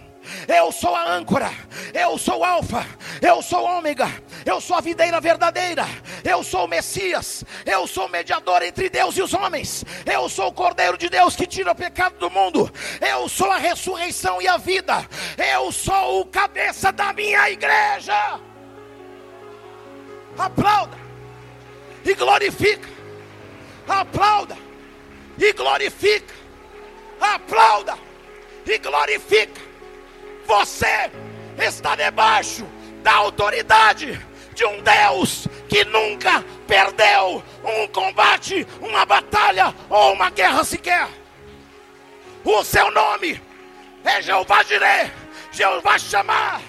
Eu sou a âncora, eu sou alfa, eu sou ômega, eu sou a videira verdadeira, eu sou o Messias, eu sou o mediador entre Deus e os homens, eu sou o Cordeiro de Deus que tira o pecado do mundo, eu sou a ressurreição e a vida, eu sou o cabeça da minha igreja. Aplauda e glorifica, aplauda e glorifica, aplauda e glorifica. Você está debaixo da autoridade de um Deus que nunca perdeu um combate, uma batalha ou uma guerra sequer. O seu nome é Jeová Jireh, Jeová chamar.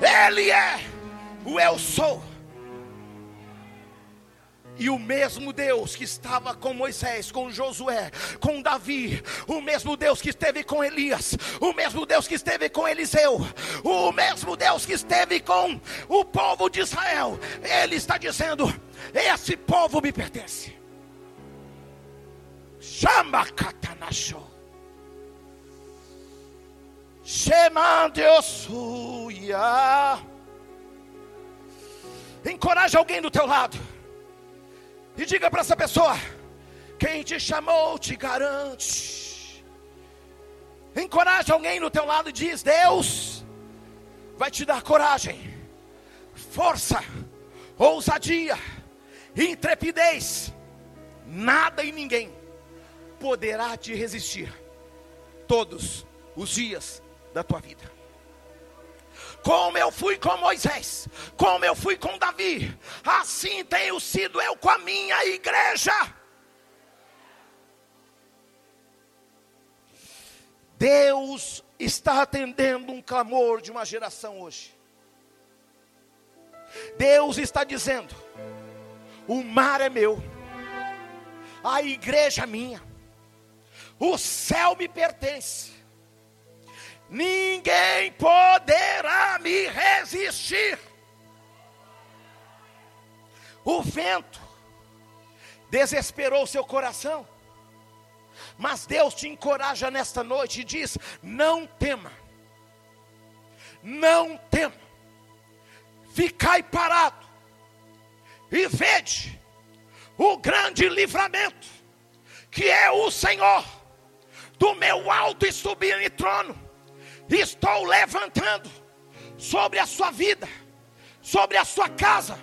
Ele é o eu sou. E o mesmo Deus que estava com Moisés, com Josué, com Davi, o mesmo Deus que esteve com Elias, o mesmo Deus que esteve com Eliseu, o mesmo Deus que esteve com o povo de Israel, ele está dizendo: Esse povo me pertence. Chama Katanashô. Shema Deus Encoraja alguém do teu lado. E diga para essa pessoa: quem te chamou te garante. Encoraje alguém do teu lado e diz: Deus vai te dar coragem, força, ousadia, intrepidez. Nada e ninguém poderá te resistir todos os dias da tua vida como eu fui com Moisés, como eu fui com Davi, assim tenho sido eu com a minha igreja. Deus está atendendo um clamor de uma geração hoje. Deus está dizendo: o mar é meu, a igreja é minha, o céu me pertence ninguém poderá me resistir. O vento desesperou seu coração, mas Deus te encoraja nesta noite e diz: não tema, não tema, ficai parado e vede o grande livramento que é o Senhor do meu alto e sublime trono estou levantando sobre a sua vida, sobre a sua casa,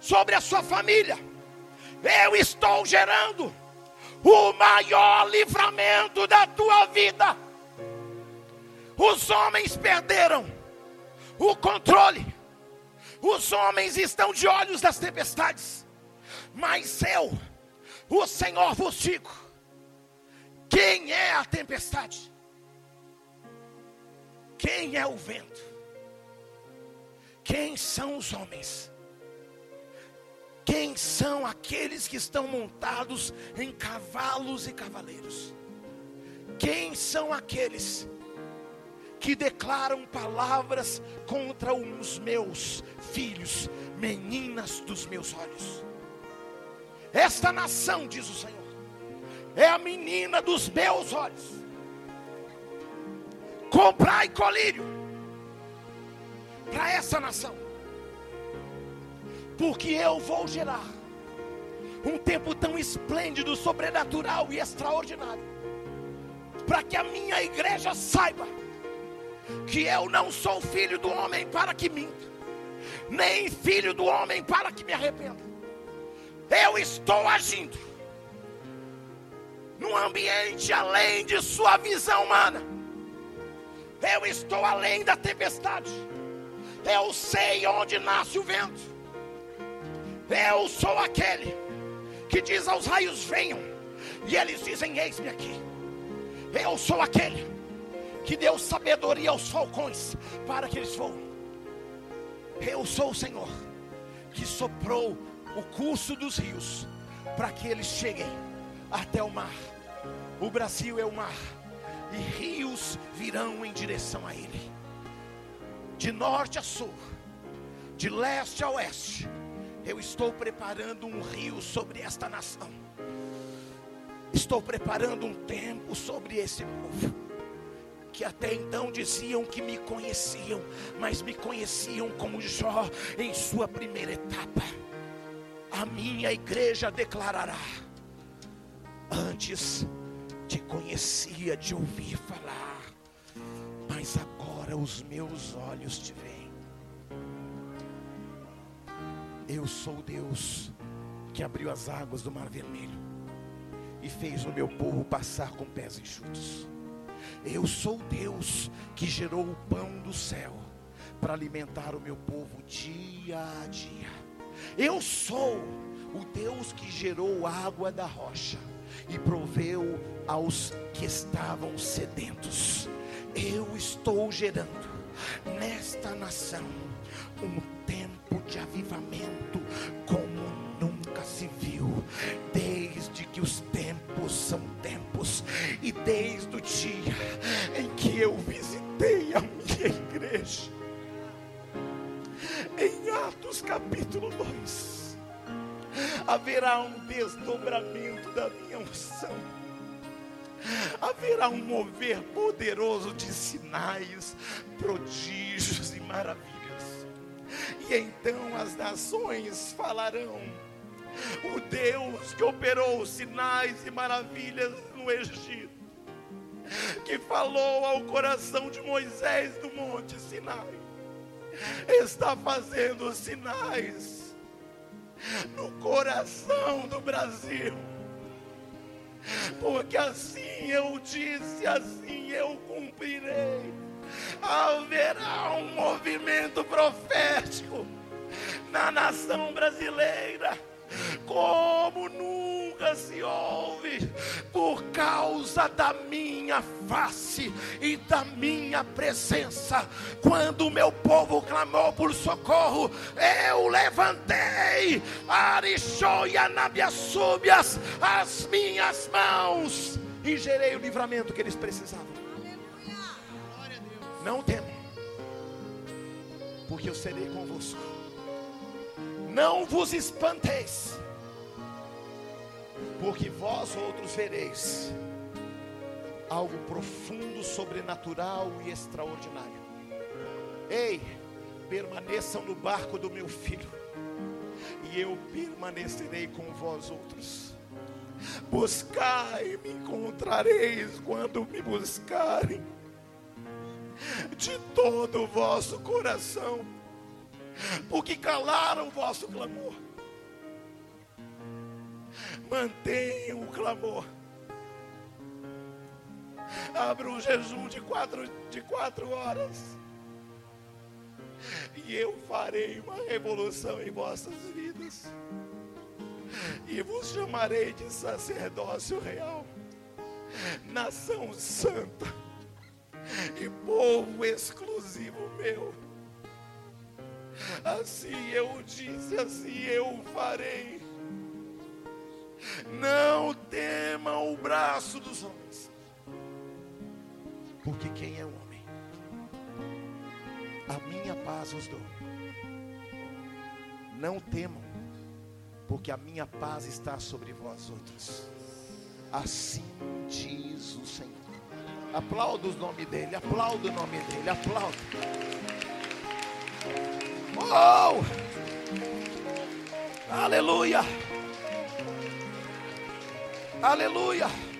sobre a sua família. Eu estou gerando o maior livramento da tua vida. Os homens perderam o controle. Os homens estão de olhos das tempestades. Mas eu, o Senhor vos digo, Quem é a tempestade? Quem é o vento? Quem são os homens? Quem são aqueles que estão montados em cavalos e cavaleiros? Quem são aqueles que declaram palavras contra os meus filhos, meninas dos meus olhos? Esta nação, diz o Senhor, é a menina dos meus olhos. Comprai colírio para essa nação porque eu vou gerar um tempo tão esplêndido, sobrenatural e extraordinário, para que a minha igreja saiba que eu não sou filho do homem para que minta, nem filho do homem para que me arrependa. Eu estou agindo num ambiente além de sua visão humana. Eu estou além da tempestade. Eu sei onde nasce o vento. Eu sou aquele que diz aos raios: venham, e eles dizem: eis-me aqui. Eu sou aquele que deu sabedoria aos falcões para que eles voem. Eu sou o Senhor que soprou o curso dos rios para que eles cheguem até o mar. O Brasil é o mar e rios virão em direção a ele. De norte a sul, de leste a oeste, eu estou preparando um rio sobre esta nação. Estou preparando um tempo sobre esse povo. Que até então diziam que me conheciam, mas me conheciam como Jó em sua primeira etapa. A minha igreja declarará: Antes te conhecia de ouvir falar, mas agora os meus olhos te veem. Eu sou Deus que abriu as águas do Mar Vermelho e fez o meu povo passar com pés enxutos. Eu sou Deus que gerou o pão do céu para alimentar o meu povo dia a dia. Eu sou o Deus que gerou água da rocha e proveu aos que estavam sedentos. Eu estou gerando nesta nação um tempo de avivamento como nunca se viu, desde que os tempos são tempos, e desde o dia em que eu visitei a minha igreja, em Atos capítulo 2, haverá um desdobramento da minha unção haverá um mover poderoso de sinais, prodígios e maravilhas. E então as nações falarão: o Deus que operou sinais e maravilhas no Egito, que falou ao coração de Moisés no Monte Sinai, está fazendo sinais no coração do Brasil. Porque assim eu disse, assim eu cumprirei haverá um movimento profético na nação brasileira, como nunca se ouve, por causa da minha face e da minha presença. Quando o meu povo clamou por socorro, eu levantei Arixoia Nabiaçúbias, as minhas mãos e gerei o livramento que eles precisavam. Não temam, porque eu serei convosco. Não vos espanteis, porque vós outros vereis algo profundo, sobrenatural e extraordinário. Ei, permaneçam no barco do meu filho, e eu permanecerei com vós outros. Buscai e me encontrareis quando me buscarem de todo o vosso coração, porque calaram o vosso clamor. Mantenham o clamor. Abra um jejum de quatro, de quatro horas. E eu farei uma revolução em vossas vidas. E vos chamarei de sacerdócio real nação santa e povo exclusivo meu. Assim eu disse, assim eu farei. Não temam o braço dos homens, porque quem é homem? A minha paz os dou. Não temam, porque a minha paz está sobre vós outros. Assim diz o Senhor. Aplauda o nome dele, aplauda o nome dele, aplauda. Oh! Aleluia! Aleluia!